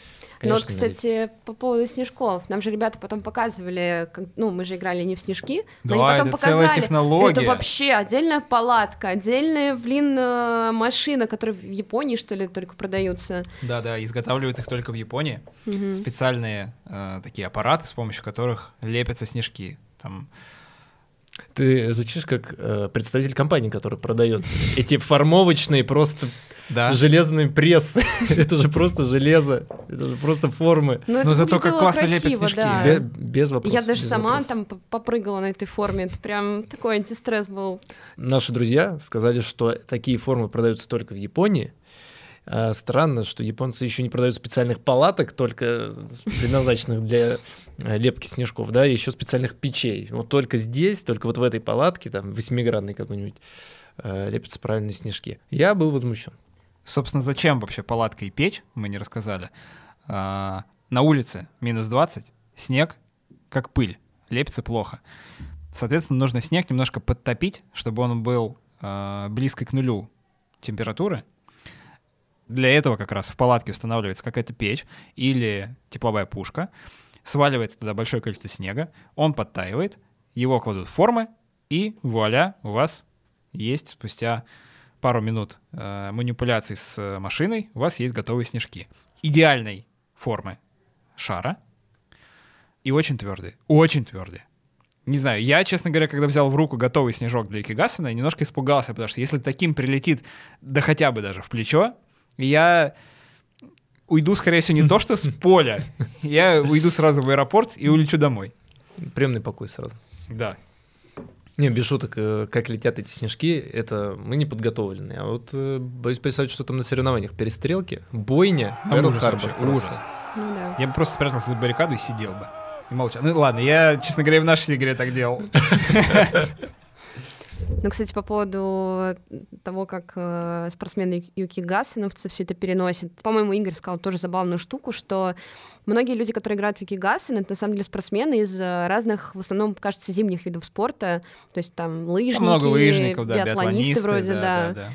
B: Ну вот,
C: Конечно, не налепите.
B: кстати, по поводу снежков. Нам же ребята потом показывали, как- ну, мы же играли не в снежки, но
A: Да,
B: они потом
A: это целая
B: показали.
A: технология.
B: Это вообще отдельная палатка, отдельная, блин, э, машина, которая в Японии, что ли, только продаются.
A: Да-да, изготавливают их только в Японии. Специальные э, такие аппараты, с помощью которых лепятся снежки. Там
C: Ты звучишь как э, представитель компании, который продает эти формовочные просто
A: Да.
C: железные прессы. это же просто железо, это же просто формы.
B: Ну, это
A: Но зато как классно лепят
B: красиво,
A: снежки.
B: да.
C: Бе- без вопросов.
B: Я даже
C: без
B: сама
C: вопросов.
B: там попрыгала на этой форме. Это прям такой антистресс был.
C: Наши друзья сказали, что такие формы продаются только в Японии. А странно, что японцы еще не продают специальных палаток, только предназначенных для э, лепки снежков, да, и еще специальных печей. Вот только здесь, только вот в этой палатке, там, восьмигранной какой-нибудь, э, лепятся правильные снежки. Я был возмущен.
A: Собственно, зачем вообще палатка и печь, мы не рассказали. А, на улице минус 20, снег как пыль, лепится плохо. Соответственно, нужно снег немножко подтопить, чтобы он был а, близко к нулю температуры. Для этого как раз в палатке устанавливается какая-то печь или тепловая пушка, сваливается туда большое количество снега, он подтаивает, его кладут в формы, и вуаля, у вас есть спустя пару минут э, манипуляций с э, машиной, у вас есть готовые снежки. Идеальной формы шара и очень твердые. Очень твердые. Не знаю, я, честно говоря, когда взял в руку готовый снежок для Икигасана, немножко испугался, потому что если таким прилетит, да хотя бы даже в плечо, я уйду, скорее всего, не то что с поля, я уйду сразу в аэропорт и улечу домой.
C: Приемный покой сразу.
A: Да.
C: Не, без шуток, э, как летят эти снежки, это мы не подготовлены. А вот э, боюсь представить, что там на соревнованиях перестрелки, бойня, Перл
A: ужас
C: Харбор
A: вообще, ужас.
B: Ну да.
A: Я бы просто спрятался за баррикаду и сидел бы. И молчал. Ну ладно, я, честно говоря, в нашей игре так делал.
B: Ну, кстати, по поводу того, как э, спортсмены Юки Гасановцы все это переносят. По-моему, Игорь сказал тоже забавную штуку, что многие люди, которые играют в Юки Гасен, это на самом деле спортсмены из э, разных, в основном, кажется, зимних видов спорта. То есть там лыжники,
A: Много лыжников, да,
B: биатлонисты
A: биатлонисты,
B: вроде,
A: да,
B: да.
A: да, да.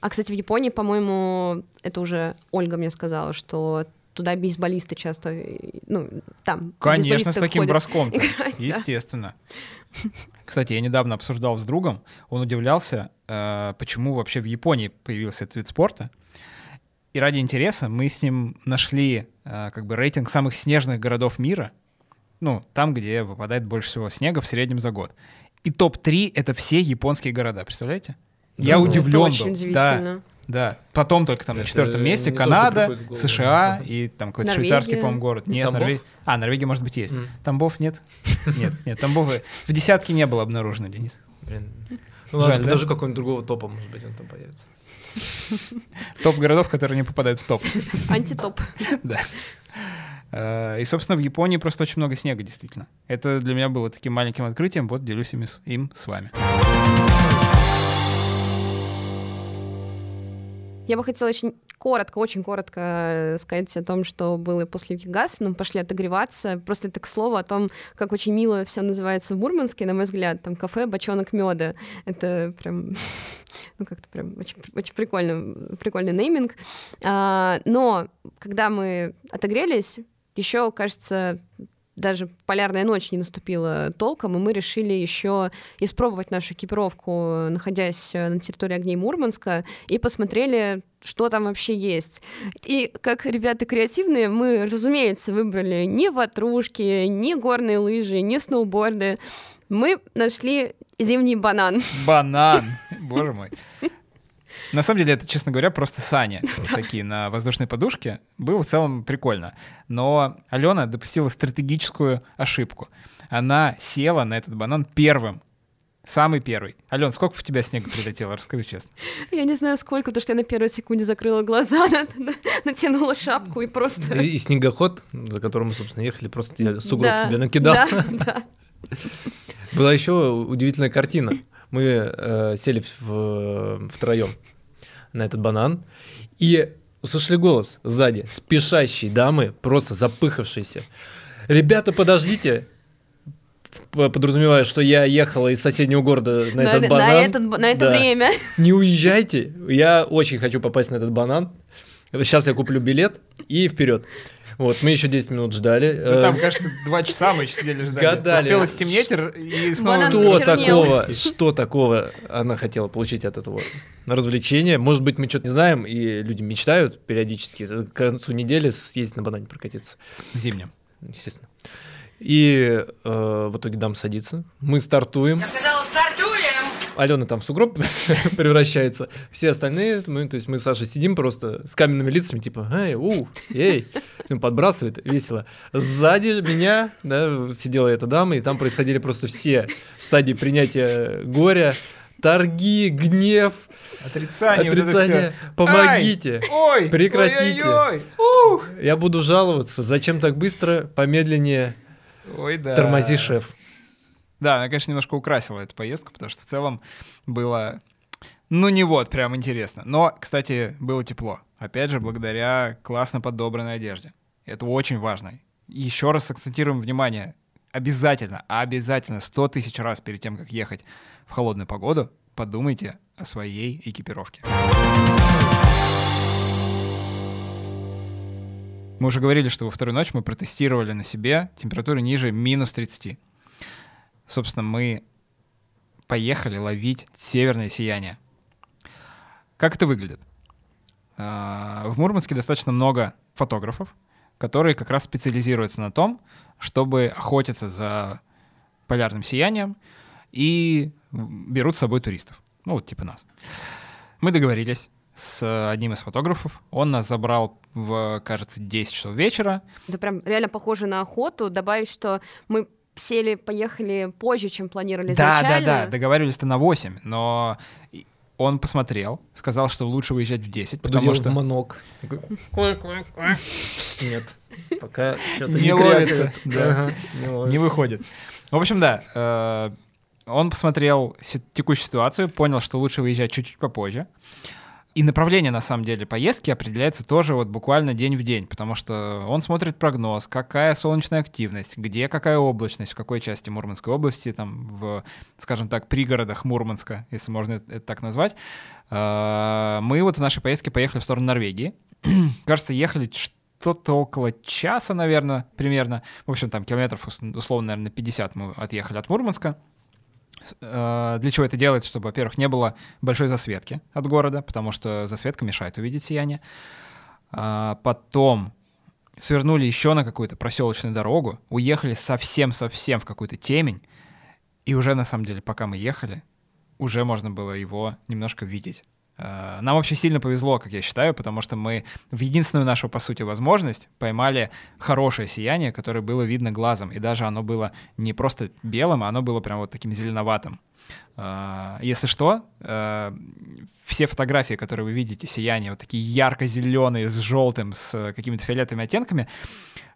B: А, кстати, в Японии, по-моему, это уже Ольга мне сказала, что туда бейсболисты часто, э, ну, там
A: Конечно, с таким
B: ходят
A: броском.
B: играть, да.
A: Естественно. Кстати, я недавно обсуждал с другом, он удивлялся, э, почему вообще в Японии появился этот вид спорта. И ради интереса мы с ним нашли э, как бы рейтинг самых снежных городов мира, ну, там, где выпадает больше всего снега в среднем за год. И топ-3 — это все японские города, представляете? Я
C: Да.
A: удивлен
B: Это очень
A: был.
B: удивительно.
A: Да, да. Потом только там на
C: Это
A: четвертом месте
C: то,
A: Канада,
C: голову.
A: США и там какой-то
B: Норвегия.
A: швейцарский, по-моему, город. Нет? Норвегия. А, Норвегия, может быть, есть.
C: М.
A: Тамбов нет? Нет, нет, Тамбов в десятке не было обнаружено, Денис.
C: Блин. Ну ладно,
A: Жаль, да?
C: подожди какого-нибудь другого топа, может быть, он там появится.
A: Топ городов, которые не попадают в топ.
B: Антитоп.
A: Да. Э, И, собственно, в Японии просто очень много снега, действительно. Это для меня было таким маленьким открытием, вот делюсь им с вами.
B: Я бы хотела очень коротко, очень коротко э, сказать о том, что было после Викигаса. Мы пошли отогреваться. Просто это к слову о том, как очень мило все называется в Мурманске, на мой взгляд. Там кафе «Бочонок меда». Это прям, ну как-то прям очень, очень прикольно, прикольный нейминг. А, но когда мы отогрелись, еще, кажется, даже полярная ночь не наступила толком, и мы решили еще испробовать нашу экипировку, находясь э, на территории огней Мурманска, и посмотрели, что там вообще есть. И как ребята креативные, мы, разумеется, выбрали не ватрушки, не горные лыжи, не сноуборды. Мы нашли зимний банан.
A: Банан! Боже мой. На самом деле, это, честно говоря, просто сани. Вот такие на воздушной подушке. Было в целом прикольно. Но Алена допустила стратегическую ошибку. Она села на этот банан первым. Самый первый. Ален, сколько в тебя снега прилетело? Расскажи честно.
B: Я не знаю сколько, потому что я на первой секунде закрыла глаза, на- на- натянула шапку и просто...
C: И, и снегоход, за которым мы, собственно, ехали, просто тебе сугроб
B: Да,
C: тебе накидал.
B: Да, да.
C: Была еще удивительная картина. Мы э, сели в, втроем на этот банан и услышали голос сзади, спешащей дамы, просто запыхавшейся. Ребята, подождите! Подразумевая, что я ехала из соседнего города на, этот
B: на,
C: банан.
B: этот- на это
C: Да.
B: время.
C: Не уезжайте. Я очень хочу попасть на этот банан. Сейчас я куплю билет и вперед. Вот, мы еще 10 минут ждали.
A: Ну, там,
C: Э,
A: кажется, два часа мы еще сидели ждали.
C: Гадали.
A: Успело стемнеть и снова...
B: Банан
C: что такого, что такого она хотела получить от этого развлечения? Может быть, мы что-то не знаем, и люди мечтают периодически к концу недели съездить на банане прокатиться,
A: Зимним.
C: естественно. И э, в итоге дам садится. Мы стартуем.
F: Я сказала, стартуем!
C: Алена там в сугроб превращается. Все остальные, мы, то есть мы с Сашей сидим просто с каменными лицами, типа, эй, у, эй, Ну, подбрасывает, весело. Сзади меня, да, сидела эта дама, и там происходили просто все стадии принятия горя, торги, гнев,
A: Отрицание. вот
C: отрицание.
A: всё.
C: Помогите.
A: Ай! Ой!
C: Прекратите.
A: Ой-ой-ой! Ух!
C: Я буду жаловаться, зачем так быстро, помедленнее
A: Ой, да.
C: тормози, шеф.
A: Да, она, конечно, немножко украсила эту поездку, потому что в целом было, ну не вот, прям интересно. Но, кстати, было тепло. Опять же, благодаря классно подобранной одежде. Это очень важно. Еще раз акцентируем внимание. Обязательно, обязательно 100 тысяч раз перед тем, как ехать в холодную погоду, подумайте о своей экипировке. Мы уже говорили, что во вторую ночь мы протестировали на себе температуру ниже минус 30. Собственно, мы поехали ловить северное сияние. Как это выглядит? А, В Мурманске достаточно много фотографов, которые как раз специализируются на том, чтобы охотиться за полярным сиянием и берут с собой туристов. Ну, вот типа нас. Мы договорились с одним из фотографов. Он нас забрал в, кажется, 10 часов вечера.
B: Это прям реально похоже на охоту. Добавить, что мы сели, поехали позже, чем планировали
A: Да, да,
B: изначально.
A: да, договаривались-то на 8, но он посмотрел, сказал, что лучше выезжать в 10, потому
C: Подудел
A: что...
C: манок. Нет, пока что-то
A: Не
C: не,
A: ловится, да.
C: Ага, не ловится.
A: Не выходит. В общем, да, э, он посмотрел текущую ситуацию, понял, что лучше выезжать чуть-чуть попозже. И направление, на самом деле, поездки определяется тоже вот буквально день в день, потому что он смотрит прогноз, какая солнечная активность, где какая облачность, в какой части Мурманской области, там, в, скажем так, пригородах Мурманска, если можно это, так назвать. Э, Мы вот в нашей поездке поехали в сторону Норвегии. Кажется, ехали что-то около часа, наверное, примерно. В общем, там километров, ус- условно, наверное, 50 мы отъехали от Мурманска. Э, Для чего это делается? Чтобы, во-первых, не было большой засветки от города, потому что засветка мешает увидеть сияние. А, Потом свернули еще на какую-то проселочную дорогу, уехали совсем-совсем в какую-то темень, и уже, на самом деле, пока мы ехали, уже можно было его немножко видеть. Э, Нам вообще сильно повезло, как я считаю, потому что мы в единственную нашу, по сути, возможность поймали хорошее сияние, которое было видно глазом. И даже оно было не просто белым, а оно было прям вот таким зеленоватым. Э, Если что, э, все фотографии, которые вы видите, сияние, вот такие ярко-зеленые, с желтым, с какими-то фиолетовыми оттенками,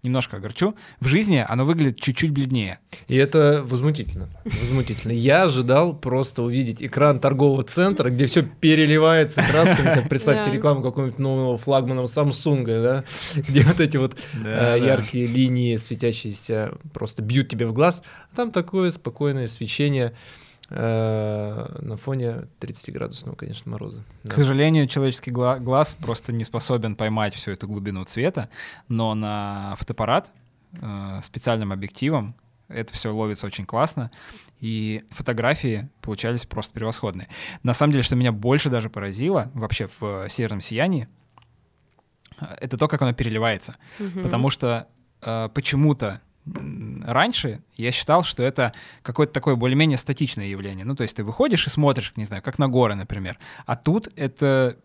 A: немножко огорчу, в жизни оно выглядит чуть-чуть бледнее.
C: И это возмутительно. Возмутительно. Я ожидал просто увидеть экран торгового центра, где все переливается красками, как представьте рекламу какого-нибудь нового флагмана Samsung, да, где вот эти вот э, яркие линии светящиеся просто бьют тебе в глаз, а там такое спокойное свечение. э, на фоне 30-градусного, конечно, мороза.
A: К
C: Да.
A: сожалению, человеческий гла- глаз просто не способен поймать всю эту глубину цвета, но на фотоаппарат э, специальным объективом это все ловится очень классно, и фотографии получались просто превосходные. На самом деле, что меня больше даже поразило вообще в э, «Северном сиянии», э, это то, как оно переливается.
B: Мгм.
A: Потому что э, почему-то раньше я считал, что это какое-то такое более-менее статичное явление. Ну, то есть ты выходишь и смотришь, не знаю, как на горы, например. А тут это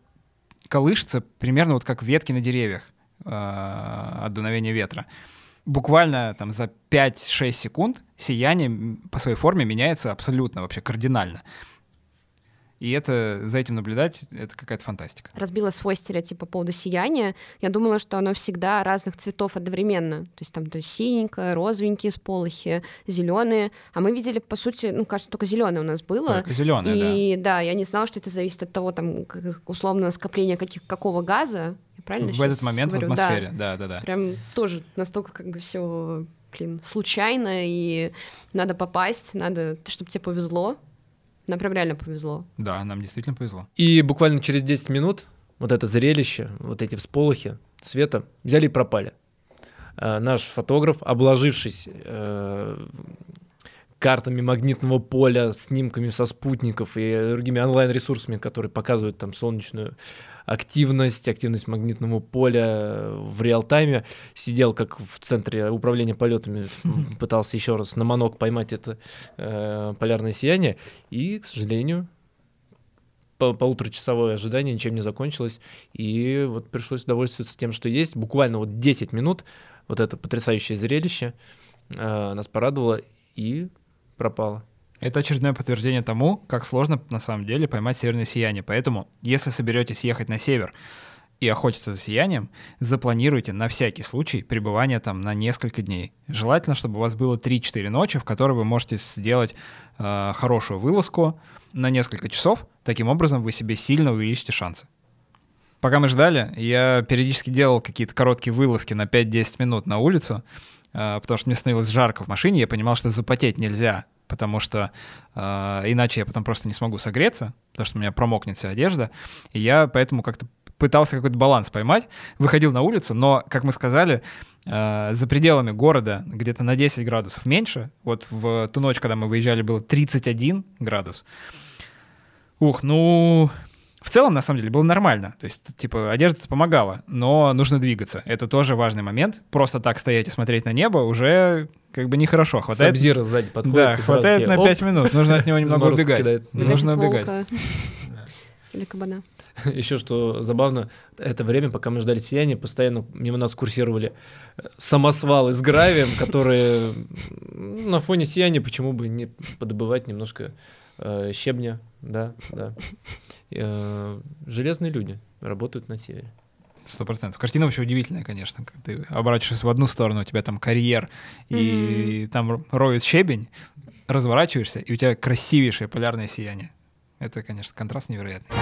A: колышется примерно вот как ветки на деревьях от дуновения ветра. Буквально там за 5-6 секунд сияние по своей форме меняется абсолютно, вообще кардинально. И это, за этим наблюдать, это какая-то фантастика.
B: разбила свой стереотип по поводу сияния. Я думала, что оно всегда разных цветов одновременно. То есть там то есть синенькое, розовенькие сполохи, зеленые. А мы видели, по сути, ну, кажется, только зеленое у нас было.
A: Только зеленое, да.
B: И да. я не знала, что это зависит от того, там, условно, скопления каких, какого газа. Я правильно
A: В этот момент
B: говорю?
A: в
B: Да.
A: атмосфере, да, да, да.
B: Прям тоже настолько как бы все, блин, случайно, и надо попасть, надо, чтобы тебе повезло. Нам прям реально повезло.
A: Да, нам действительно повезло.
C: И буквально через 10 минут вот это зрелище, вот эти всполохи света взяли и пропали. А, Наш фотограф, обложившись э, картами магнитного поля, снимками со спутников и другими онлайн-ресурсами, которые показывают там солнечную активность, активность магнитного поля в реал-тайме, сидел как в центре управления полетами, пытался еще раз на манок поймать это э, полярное сияние, и, к сожалению, по- полуторачасовое ожидание ничем не закончилось, и вот пришлось довольствоваться тем, что есть. Буквально вот 10 минут вот это потрясающее зрелище э, нас порадовало и пропало.
A: Это очередное подтверждение тому, как сложно на самом деле поймать северное сияние. Поэтому, если соберетесь ехать на север и охотиться за сиянием, запланируйте на всякий случай пребывание там на несколько дней. Желательно, чтобы у вас было 3-4 ночи, в которые вы можете сделать э, хорошую вылазку на несколько часов. Таким образом, вы себе сильно увеличите шансы. Пока мы ждали, я периодически делал какие-то короткие вылазки на 5-10 минут на улицу, э, потому что мне становилось жарко в машине, я понимал, что запотеть нельзя, потому что э, иначе я потом просто не смогу согреться, потому что у меня промокнет вся одежда. И я поэтому как-то пытался какой-то баланс поймать, выходил на улицу, но, как мы сказали, э, за пределами города где-то на 10 градусов меньше. Вот в ту ночь, когда мы выезжали, было 31 градус. Ух, ну, в целом, на самом деле, было нормально. То есть, типа, одежда помогала, но нужно двигаться. Это тоже важный момент. Просто так стоять и смотреть на небо уже как бы нехорошо. Хватает...
C: Сабзира сзади подходит.
A: Да, хватает на
C: оп,
A: 5 минут. Нужно от него немного убегать.
C: кидает.
A: Нужно убегать.
B: Или кабана.
C: Еще что забавно, это время, пока мы ждали сияния, постоянно мимо нас курсировали э, самосвалы с гравием, которые на фоне сияния почему бы не подобывать немножко э, щебня, да, да. Э, железные люди работают на севере.
A: Сто процентов. Картина вообще удивительная, конечно. Ты оборачиваешься в одну сторону, у тебя там карьер, и там роют щебень, разворачиваешься, и у тебя красивейшее полярное сияние. Это, конечно, контраст невероятный.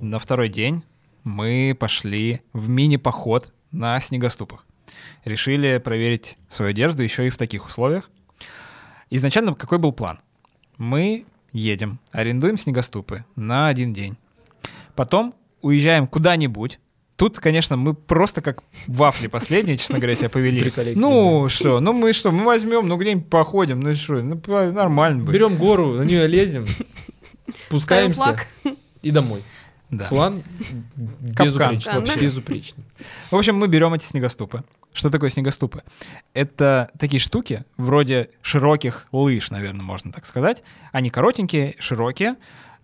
A: На второй день мы пошли в мини-поход на снегоступах. Решили проверить свою одежду еще и в таких условиях. Изначально какой был план? Мы едем, арендуем снегоступы на один день. Потом уезжаем куда-нибудь. Тут, конечно, мы просто как вафли последние, честно говоря, себя повели. Ну что, ну мы что, мы возьмем, ну где-нибудь походим, ну что, ну нормально будет.
C: Берем гору, на нее лезем, пускаемся и домой.
A: Да.
C: План безупречный.
B: Капкан.
C: безупречный.
A: В общем, мы берем эти снегоступы. Что такое снегоступы? Это такие штуки, вроде широких лыж, наверное, можно так сказать. Они коротенькие, широкие,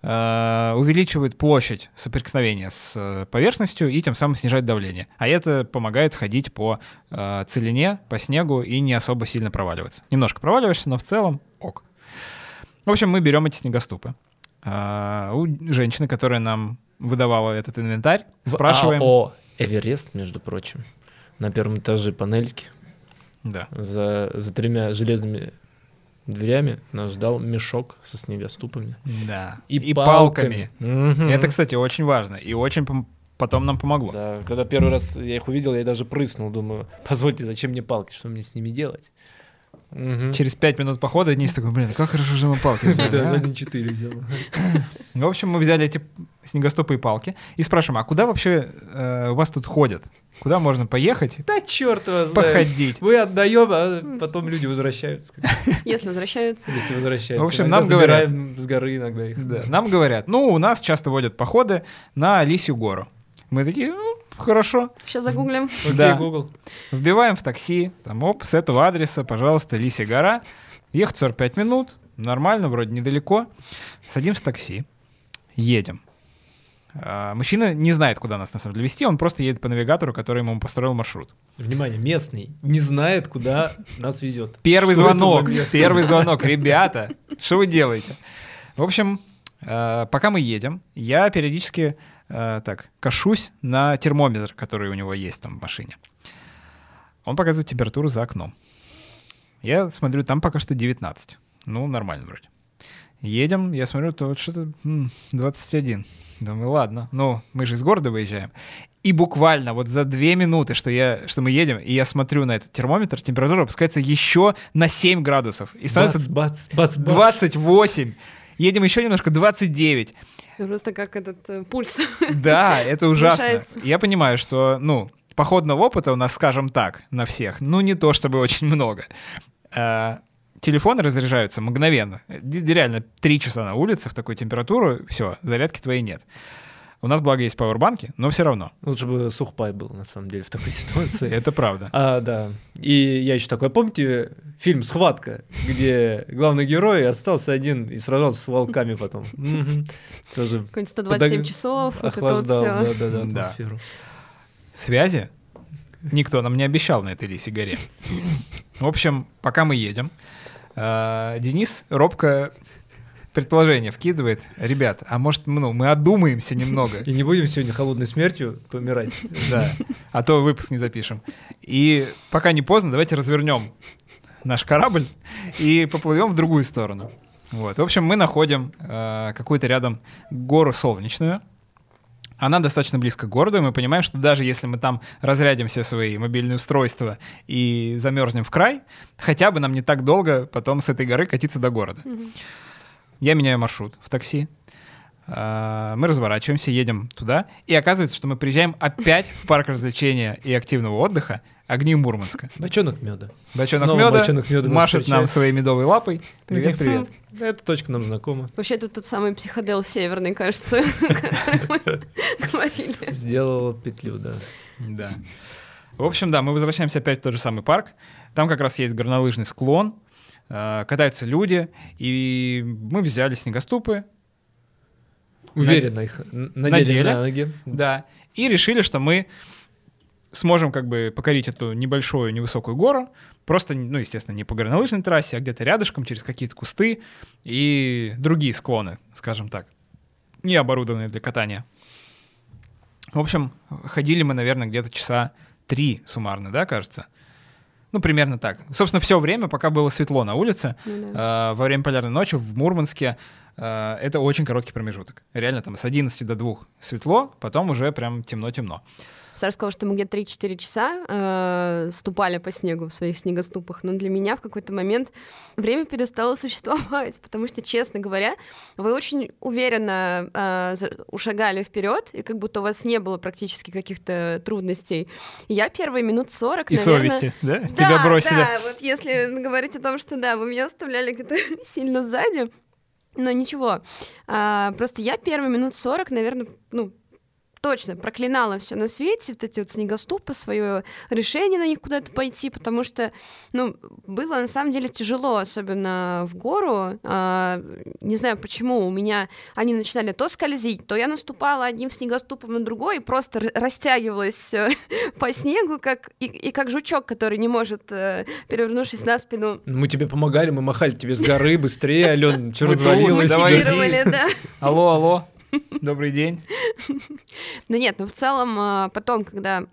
A: э, увеличивают площадь соприкосновения с э, поверхностью и тем самым снижают давление. А это помогает ходить по э, целине, по снегу и не особо сильно проваливаться. Немножко проваливаешься, но в целом ок. В общем, мы берем эти снегоступы. А, у женщины, которая нам выдавала этот инвентарь, спрашиваем...
C: В АО Эверест, между прочим, на первом этаже панельки.
A: Да.
C: За, за тремя железными дверями нас ждал мешок со снегоступами.
A: Да.
C: И,
A: палками.
C: Мгм.
A: Это, кстати, очень важно и очень пом- потом нам помогло.
C: Да, когда первый раз я их увидел, я даже прыснул, думаю, позвольте, зачем мне палки, что мне с ними делать? Мгм.
A: Через пять минут похода Денис такой, блин, как хорошо, что мы палки взяли,
C: Да,
A: а?»
C: за четыре взял.
A: В общем, мы взяли эти снегоступы и палки и спрашиваем, а куда вообще э, у вас тут ходят? Куда можно поехать,
C: Да черт вас знает.
A: походить?
C: Мы отдаем, а потом люди возвращаются,
B: Если возвращаются.
C: если возвращаются.
A: В общем, нам говорят-
C: с горы иногда их.
A: Да, Нам говорят, ну, у нас часто водят походы на Лисью гору. Мы такие, ну, хорошо.
B: Сейчас загуглим.
C: Окей,
A: Да.
C: Google.
A: Вбиваем в такси, там, оп, с этого адреса, пожалуйста, Лисья гора. Ехать 45 минут, нормально, вроде недалеко. Садимся в такси, едем. А, Мужчина не знает, куда нас на самом деле вести, он просто едет по навигатору, который ему построил маршрут.
C: Внимание, местный не знает, куда нас везет.
A: Первый
C: Что
A: звонок, первый звонок, ребята, что вы делаете? В общем, э, пока мы едем, я периодически э, так кашусь на термометр, который у него есть там в машине. Он показывает температуру за окном. Я смотрю, там пока что 19. Ну, нормально вроде. Едем, я смотрю, то вот что-то м, 21. Думаю, ладно, ну, мы же из города выезжаем. И буквально вот за две минуты, что, я, что мы едем, и я смотрю на этот термометр, температура опускается еще на 7 градусов. И становится
C: Бац, бац, бац, бац.
A: 28. Едем еще немножко, 29.
B: Просто как этот э, пульс.
A: Да, это ужасно.
B: Повышается.
A: Я понимаю, что, ну, походного опыта у нас, скажем так, на всех, ну, не то чтобы очень много. А, Телефоны разряжаются мгновенно. Реально, три часа на улице в такую температуру, все, зарядки твоей нет. У нас, благо, есть пауэрбанки, но все равно.
C: Лучше бы сухпай был, на самом деле, в такой ситуации.
A: Это правда.
C: А, да. И я еще такой, помните фильм «Схватка», где главный герой остался один и сражался с волками потом? Тоже
B: Какой-нибудь 127
C: Подог-
B: часов, вот это вот
C: охлаждал,
B: все.
C: да-да-да,
A: Да.
C: атмосферу.
A: Связи никто нам не обещал на этой лисе горе. В общем, пока мы едем, э, Денис робко предположение вкидывает. Ребят, а может, ну, мы одумаемся немного?
C: И не будем сегодня холодной смертью помирать.
A: Да, а то выпуск не запишем. И пока не поздно, давайте развернем наш корабль и поплывем в другую сторону. Вот. В общем, мы находим э, какую-то рядом гору солнечную. Она достаточно близко к городу, и мы понимаем, что даже если мы там разрядим все свои мобильные устройства и замерзнем в край, хотя бы нам не так долго потом с этой горы катиться до города. Я меняю маршрут в такси. А, Мы разворачиваемся, едем туда, и оказывается, что мы приезжаем опять в парк развлечения и активного отдыха «Огни Мурманска».
C: Бочонок меда.
A: Бочонок
C: Снова
A: меда
C: бочонок меда
A: машет нам своей медовой лапой. Привет, привет.
C: Эта точка нам знакома.
B: Вообще, это тот самый психодел северный, кажется, говорили.
C: Сделала петлю, да.
A: Да. В общем, да, мы возвращаемся опять в тот же самый парк. Там как раз есть горнолыжный склон, катаются люди, и мы взяли снегоступы,
C: Уверенно их н- надели
A: Надели.
C: на ноги.
A: Да. И решили, что мы сможем как бы покорить эту небольшую невысокую гору, просто, ну, естественно, не по горнолыжной трассе, а где-то рядышком, через какие-то кусты и другие склоны, скажем так, не оборудованные для катания. В общем, ходили мы, наверное, где-то часа три суммарно, да, кажется? Ну, примерно так. Собственно, все время, пока было светло на улице,
B: Ну да.
A: э, во время полярной ночи в Мурманске э, это очень короткий промежуток. Реально там с 11 до 2 светло, потом уже прям темно-темно.
B: Саша сказал, что мы где-то 3-4 часа э, ступали по снегу в своих снегоступах, но для меня в какой-то момент время перестало существовать, потому что, честно говоря, вы очень уверенно э, ушагали вперед, и как будто у вас не было практически каких-то трудностей. Я первые минут 40,
A: И
B: наверное...
A: совести, да?
B: Да,
A: Тебя бросили.
B: да, вот если говорить о том, что да, вы меня оставляли где-то сильно сзади, но ничего. А, просто я первые минут 40, наверное, ну, точно проклинала все на свете, вот эти вот снегоступы, свое решение на них куда-то пойти, потому что, ну, было на самом деле тяжело, особенно в гору. А, не знаю почему, у меня они начинали то скользить, то я наступала одним снегоступом на другой и просто растягивалась э, по снегу, как и, и как жучок, который не может, э, перевернувшись на спину,
C: Мы тебе помогали, мы махали тебе с горы быстрее, Ален, что
B: да.
A: Алло, алло, добрый день.
B: Ну нет, ну в целом а, потом, когда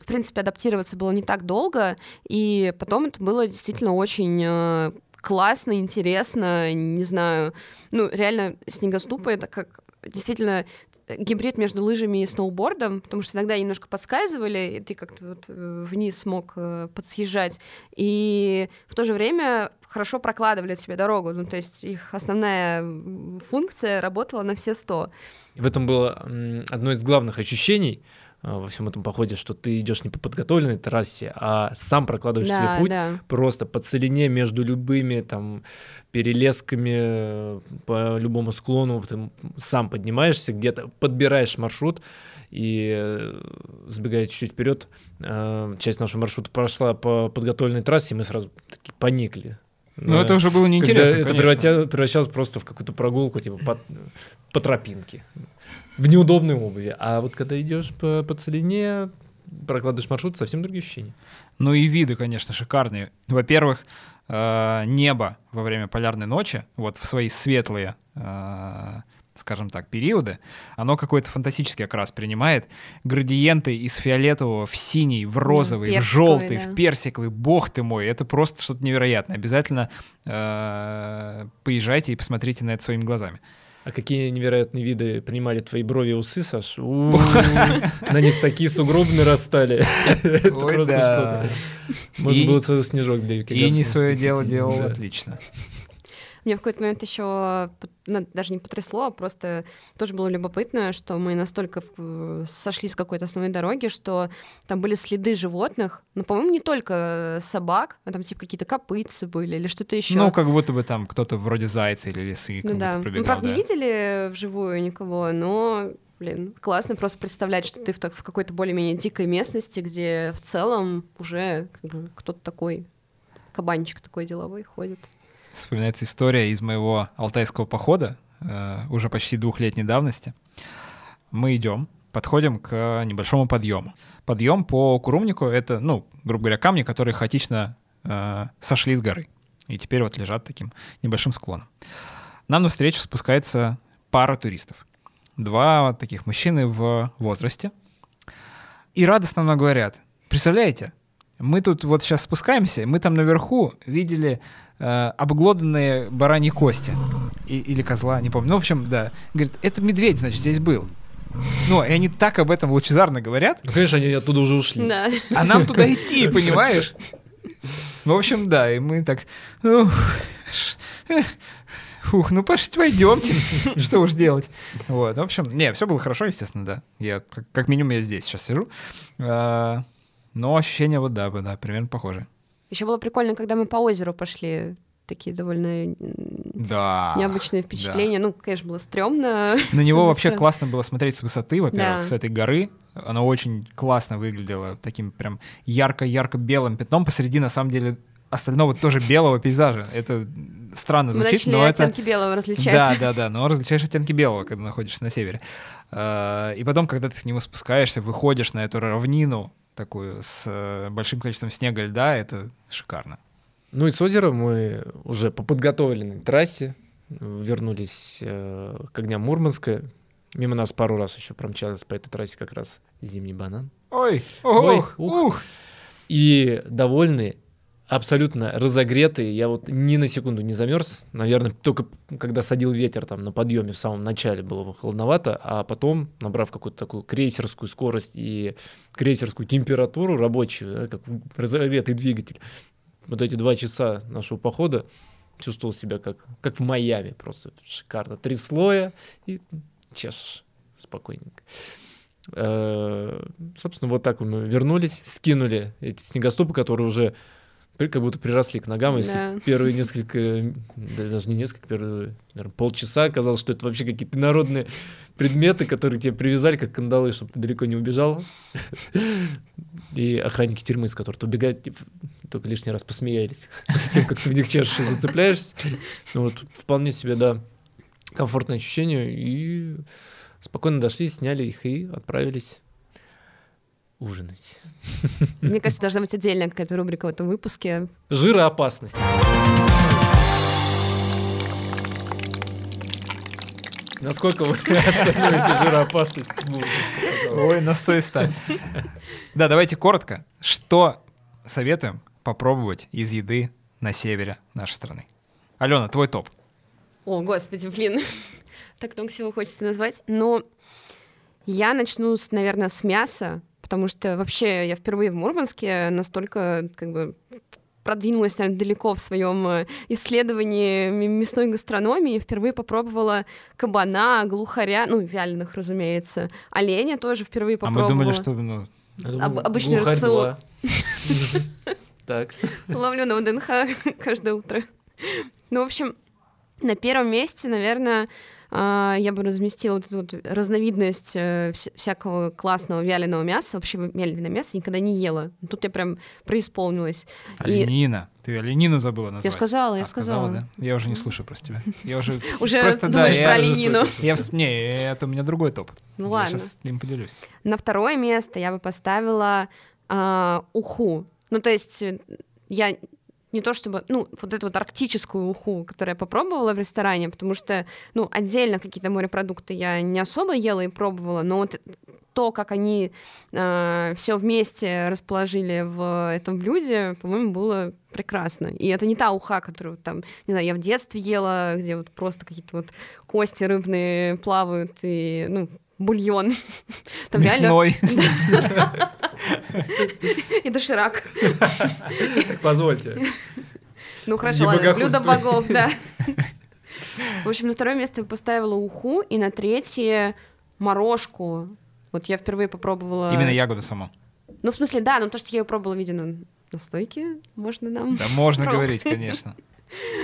B: в принципе адаптироваться было не так долго, и потом это было действительно очень э, классно, интересно, не знаю, ну реально снегоступы это как действительно гибрид между лыжами и сноубордом, потому что иногда немножко подскальзывали, и ты как-то вот э, вниз мог э, подсъезжать, и в то же время хорошо прокладывали тебе дорогу, ну то есть их основная функция работала на все сто.
C: В этом было одно из главных ощущений во всем этом походе, что ты идешь не по подготовленной трассе, а сам прокладываешь
B: Да,
C: себе путь
B: да.
C: просто по целине между любыми там перелесками э, по любому склону, ты сам поднимаешься где-то, подбираешь маршрут и э, забегая чуть-чуть вперед, э, часть нашего маршрута прошла по подготовленной трассе, и мы сразу такие поникли.
A: Ну, это уже было
C: Когда
A: неинтересно,
C: это
A: конечно.
C: превратя- превращалось просто в какую-то прогулку, типа по, по тропинке, в неудобной обуви. А вот когда идешь по, по целине, прокладываешь маршрут, совсем другие ощущения.
A: Ну и виды, конечно, шикарные. Во-первых, э, небо во время полярной ночи, вот в свои светлые, э, скажем так, периоды, оно какой-то фантастический окрас принимает. Градиенты из фиолетового в синий, в розовый, в желтый,
B: да.
A: в персиковый. Бог ты мой, это просто что-то невероятное. Обязательно э, поезжайте и посмотрите на это своими глазами.
C: А какие невероятные виды принимали твои брови и усы, Саш? На них такие сугробы нарастали. Это просто что-то. Можно было целый снежок для
A: И не свое дело делал отлично.
B: Мне в какой-то момент еще даже не потрясло, а просто тоже было любопытно, что мы настолько в- сошли с какой-то основной дороги, что там были следы животных, но, по-моему, не только собак, а там типа какие-то копытцы были или что-то еще.
A: Ну, как будто бы там кто-то вроде зайца или лисы
B: Ну да. Мы, правда,
A: да.
B: не видели вживую никого, но, блин, классно просто представлять, что ты в, так- в какой-то более-менее дикой местности, где в целом уже как бы, кто-то такой, кабанчик такой деловой ходит.
A: Вспоминается история из моего алтайского похода, э, уже почти двухлетней давности. Мы идем, подходим к небольшому подъему. Подъем по Курумнику — это, ну, грубо говоря, камни, которые хаотично э, сошли с горы. И теперь вот лежат таким небольшим склоном. Нам навстречу спускается пара туристов. Два таких мужчины в возрасте. И радостно нам говорят, представляете, мы тут вот сейчас спускаемся, мы там наверху видели э, обглоданные бараньи кости. И- или козла, не помню. Ну, в общем, да. Говорит, это медведь, значит, здесь был. Ну, и они так об этом лучезарно говорят,
C: Ну, конечно, они оттуда уже ушли.
B: Да.
A: а нам туда идти, понимаешь? Ну, в общем, да, и мы так... Фух, ну пошли, пойдемте. Что уж делать. Вот, в общем, не, все было хорошо, естественно, да. Я, как, как минимум, я здесь сейчас сижу. А, но ощущения вот, да, да, примерно похожие.
B: Еще было прикольно, когда мы по озеру пошли. Такие довольно
A: Да.
B: необычные впечатления. Ну, конечно, было стрёмно.
A: На него вообще классно было смотреть с высоты, во-первых,
B: Да.
A: с этой горы. Оно очень классно выглядело, таким прям ярко-ярко-белым пятном посреди, на самом деле, остального тоже белого пейзажа. Это странно
B: Мы
A: звучит,
B: начали
A: но это...
B: оттенки белого различать.
A: Да, да, да, но различаешь оттенки белого, когда находишься на севере. А, И потом, когда ты к нему спускаешься, выходишь на эту равнину, такую с э, большим количеством снега и льда, это шикарно.
C: Ну и с озера мы уже по подготовленной трассе вернулись э, к огням Мурманска. Мимо нас пару раз еще промчалась по этой трассе как раз зимний банан.
A: Ой,
C: Ой,
A: ух,
C: ух. И довольный, абсолютно разогретый. Я вот ни на секунду не замерз. Наверное, только когда садил ветер там на подъеме в самом начале было холодновато, а потом, набрав какую-то такую крейсерскую скорость и крейсерскую температуру рабочую, да, как разогретый двигатель, вот эти два часа нашего похода чувствовал себя как, как в Майами. Просто шикарно. Три слоя и чешешь спокойненько. Э, Собственно, вот так мы вернулись, скинули эти снегоступы, которые уже как будто приросли к ногам. Если
B: Да.
C: первые несколько, да, даже не несколько, первые, наверное, полчаса казалось, что это вообще какие-то народные предметы, которые тебе привязали как кандалы, чтобы ты далеко не убежал. И охранники тюрьмы, с которой ты убегать, типа, только лишний раз посмеялись. Тем, как ты в них чешешь и зацепляешься. Ну вот вполне себе, да, комфортное ощущение. И спокойно дошли, сняли их и отправились ужинать.
B: Мне кажется, должна быть отдельная какая-то рубрика в этом выпуске.
C: Жироопасность. Насколько вы оцениваете жироопасность?
A: Ой, на 100 и 100. Да, давайте коротко. Что советуем попробовать из еды на севере нашей страны? Алена, твой топ.
B: О, господи, блин. Так много всего хочется назвать. Но я начну, с, наверное, с мяса, потому что вообще я впервые в Мурманске настолько как бы продвинулась, наверное, далеко в своем э, исследовании мясной гастрономии. Впервые попробовала кабана, глухаря, ну, вяленых, разумеется. Оленя тоже впервые
A: А
B: попробовала.
A: мы думали, что ну,
B: Об- обычный рацион.
C: Так.
B: Ловлю на ВДНХ каждое утро. Ну, в общем, на первом месте, наверное, а, я бы разместила вот эту вот разновидность э, вся- всякого классного вяленого мяса. Вообще вяленое мясо никогда не ела. Тут я прям преисполнилась. И-
A: Оленина. Ты оленину забыла назвать.
B: Я сказала, я
A: А,
B: сказала.
A: да? Я уже не слушаю просто тебя. Я уже
B: Уже
A: просто,
B: думаешь
A: да,
B: про
A: я,
B: оленину.
A: Я, не, это у меня другой топ.
B: Ну
A: я
B: ладно.
A: сейчас с ним поделюсь.
B: На второе место я бы поставила а, уху. Ну, то есть э, я не то чтобы, ну, вот эту вот арктическую уху, которую я попробовала в ресторане, потому что, ну, отдельно какие-то морепродукты я не особо ела и пробовала, но вот то, как они все вместе расположили в этом блюде, по-моему, было прекрасно. И это не та уха, которую там, не знаю, я в детстве ела, где вот просто какие-то вот кости рыбные плавают и, ну, бульон. Там реально...
A: Мясной.
B: И доширак.
C: Так позвольте.
B: Ну хорошо, ладно, блюдо богов, да. В общем, на второе место я поставила уху, и на третье морожку. Вот я впервые попробовала...
A: Именно ягоду саму.
B: Ну, в смысле, да, но то, что я ее пробовала, видимо, на, стойке, можно нам...
A: Да, можно говорить, конечно.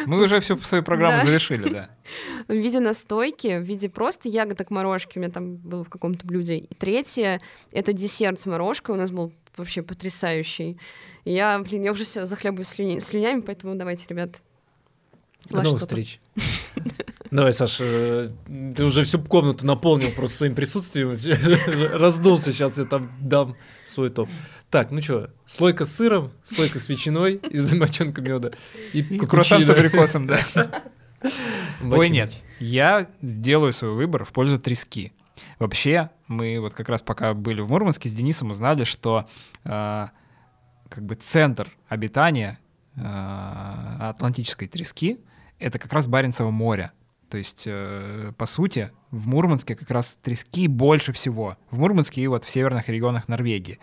A: Мы уже всю свою программу
B: Да.
A: завершили, да.
B: В виде настойки, в виде просто ягодок морожки у меня там было в каком-то блюде. И третье — это десерт с морожкой. У нас был вообще потрясающий. И я, блин, я уже все захлебываюсь слюня- слюнями, поэтому давайте, ребят,
C: До новых
B: что-то.
C: встреч. Давай, Саша, э, ты уже всю комнату наполнил просто своим присутствием. Раздулся, сейчас я там дам свой топ. Так, ну что, слойка с сыром, слойка с ветчиной и замоченка меда. И,
A: круассан с абрикосом, да. Ой, нет. Я сделаю свой выбор в пользу трески. Вообще, мы вот как раз пока были в Мурманске с Денисом узнали, что э, как бы центр обитания э, атлантической трески — это как раз Баренцево море. То есть, э, по сути, в Мурманске как раз трески больше всего. В Мурманске и вот в северных регионах Норвегии.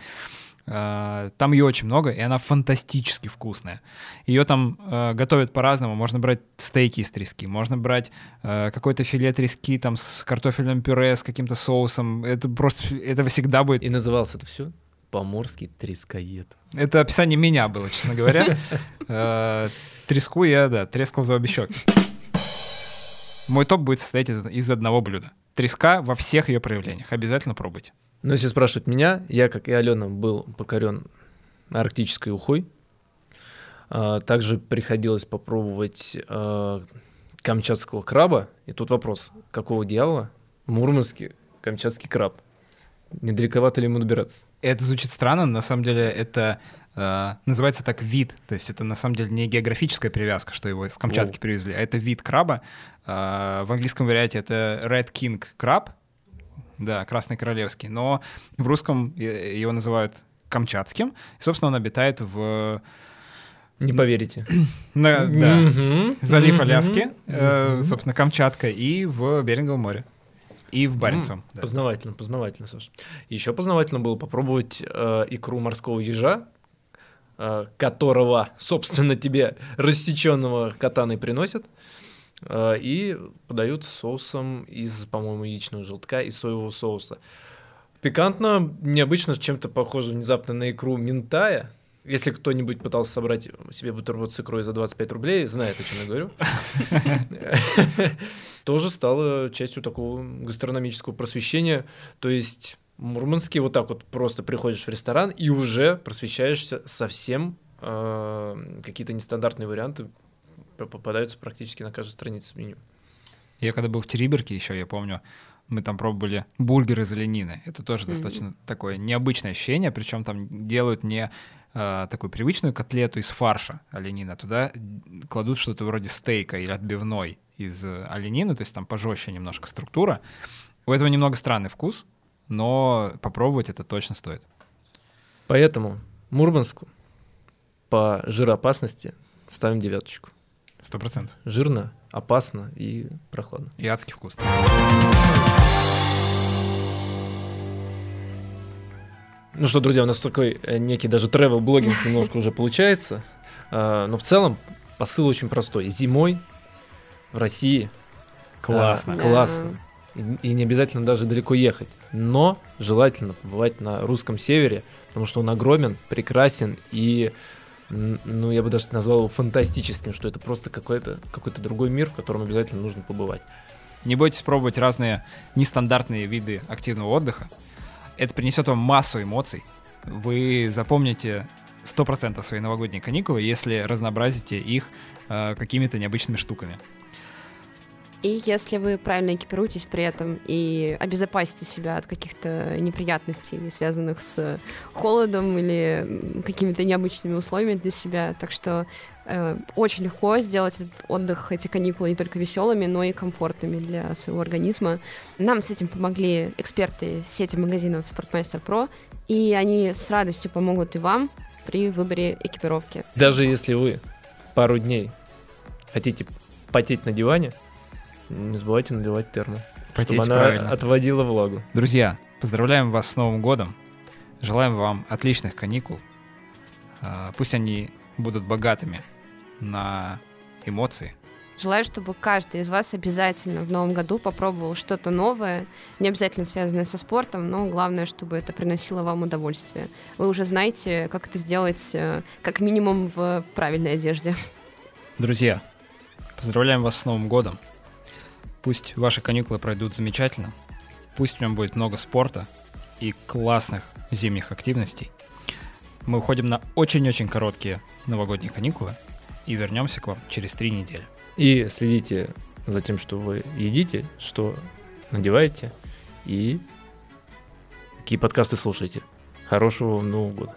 A: Э, Там ее очень много, и она фантастически вкусная. Ее там э, готовят по-разному. Можно брать стейки из трески, можно брать э, какое-то филе трески там с картофельным пюре, с каким-то соусом. Это просто, это всегда будет...
C: И называлось это все Поморский трескоед.
A: Это описание меня было, честно говоря. Э, Треску я, да, трескал за обе щеки. Мой топ будет состоять из одного блюда. Треска во всех ее проявлениях. Обязательно пробуйте.
C: Но если спрашивать меня, я, как и Алена, был покорен арктической ухой. А, Также приходилось попробовать а, камчатского краба. И тут вопрос, какого дьявола в Мурманске камчатский краб? Недалековато ли ему добираться?
A: Это звучит странно, но на самом деле это э, называется так вид. То есть это на самом деле не географическая привязка, что его из Камчатки
C: О.
A: привезли, а это вид краба. Э, в английском варианте это Red King краб, да, красный королевский, но в русском э, его называют камчатским. И, собственно, он обитает в
C: Не поверите.
A: на- да,
C: Мгм.
A: залив. Аляски, э,
C: Мгм.
A: собственно, Камчатка, и в Беринговом море, и в Баренцевом.
C: М,
A: да.
C: Познавательно, познавательно, Саша. Еще познавательно было попробовать э, икру морского ежа, э, которого, собственно, тебе рассеченного катаной приносят, э, и подают соусом из, по-моему, яичного желтка и соевого соуса. Пикантно, необычно, чем-то похоже внезапно на икру ментая. Если кто-нибудь пытался собрать себе бутерброд с икрой за 25 рублей, знает, о чем я говорю. Тоже стало частью такого гастрономического просвещения. То есть в Мурманске вот так вот просто приходишь в ресторан и уже просвещаешься совсем э, какие-то нестандартные варианты попадаются практически на каждой странице меню.
A: Я когда был в Териберке еще, я помню, мы там пробовали бургеры из оленины. Это тоже
B: Мгм.
A: достаточно такое необычное ощущение, причем там делают не а, такую привычную котлету из фарша оленина, туда кладут что-то вроде стейка или отбивной из э, оленины, то есть там пожестче немножко структура. У этого немного странный вкус, но попробовать это точно стоит.
C: Поэтому Мурманску по жироопасности ставим девяточку.
A: Сто процентов.
C: Жирно, опасно и прохладно.
A: И адски вкусно.
C: Ну что, друзья, у нас такой э, некий даже travel блогинг немножко уже получается. А, Но в целом посыл очень простой. Зимой в России
A: Классно.
C: а,
B: Да.
C: классно. И, не обязательно даже далеко ехать. Но желательно побывать на русском севере, потому что он огромен, прекрасен и, ну, я бы даже назвал его фантастическим, что это просто какой-то какой другой мир, в котором обязательно нужно побывать.
A: Не бойтесь пробовать разные нестандартные виды активного отдыха. Это принесет вам массу эмоций. Вы запомните 100% свои новогодние каникулы, если разнообразите их э, какими-то необычными штуками.
B: И если вы правильно экипируетесь при этом и обезопасите себя от каких-то неприятностей, связанных с холодом или какими-то необычными условиями для себя. Так что э, очень легко сделать этот отдых, эти каникулы не только веселыми, но и комфортными для своего организма. Нам с этим помогли эксперты сети магазинов Sportmaster Pro, и они с радостью помогут и вам при выборе экипировки.
C: Даже если вы пару дней хотите потеть на диване, не забывайте наливать термо.
A: Потеть
C: чтобы она
A: правильно.
C: отводила влагу.
A: Друзья, поздравляем вас с Новым годом. Желаем вам отличных каникул. А, Пусть они будут богатыми на эмоции.
B: Желаю, чтобы каждый из вас обязательно в новом году попробовал что-то новое, не обязательно связанное со спортом, но главное, чтобы это приносило вам удовольствие. Вы уже знаете, как это сделать, э, как минимум в правильной одежде.
A: Друзья, поздравляем вас с Новым годом. Пусть ваши каникулы пройдут замечательно. Пусть в нем будет много спорта и классных зимних активностей. Мы уходим на очень-очень короткие новогодние каникулы и вернемся к вам через три недели.
C: И следите за тем, что вы едите, что надеваете и какие подкасты слушаете. Хорошего вам Нового года.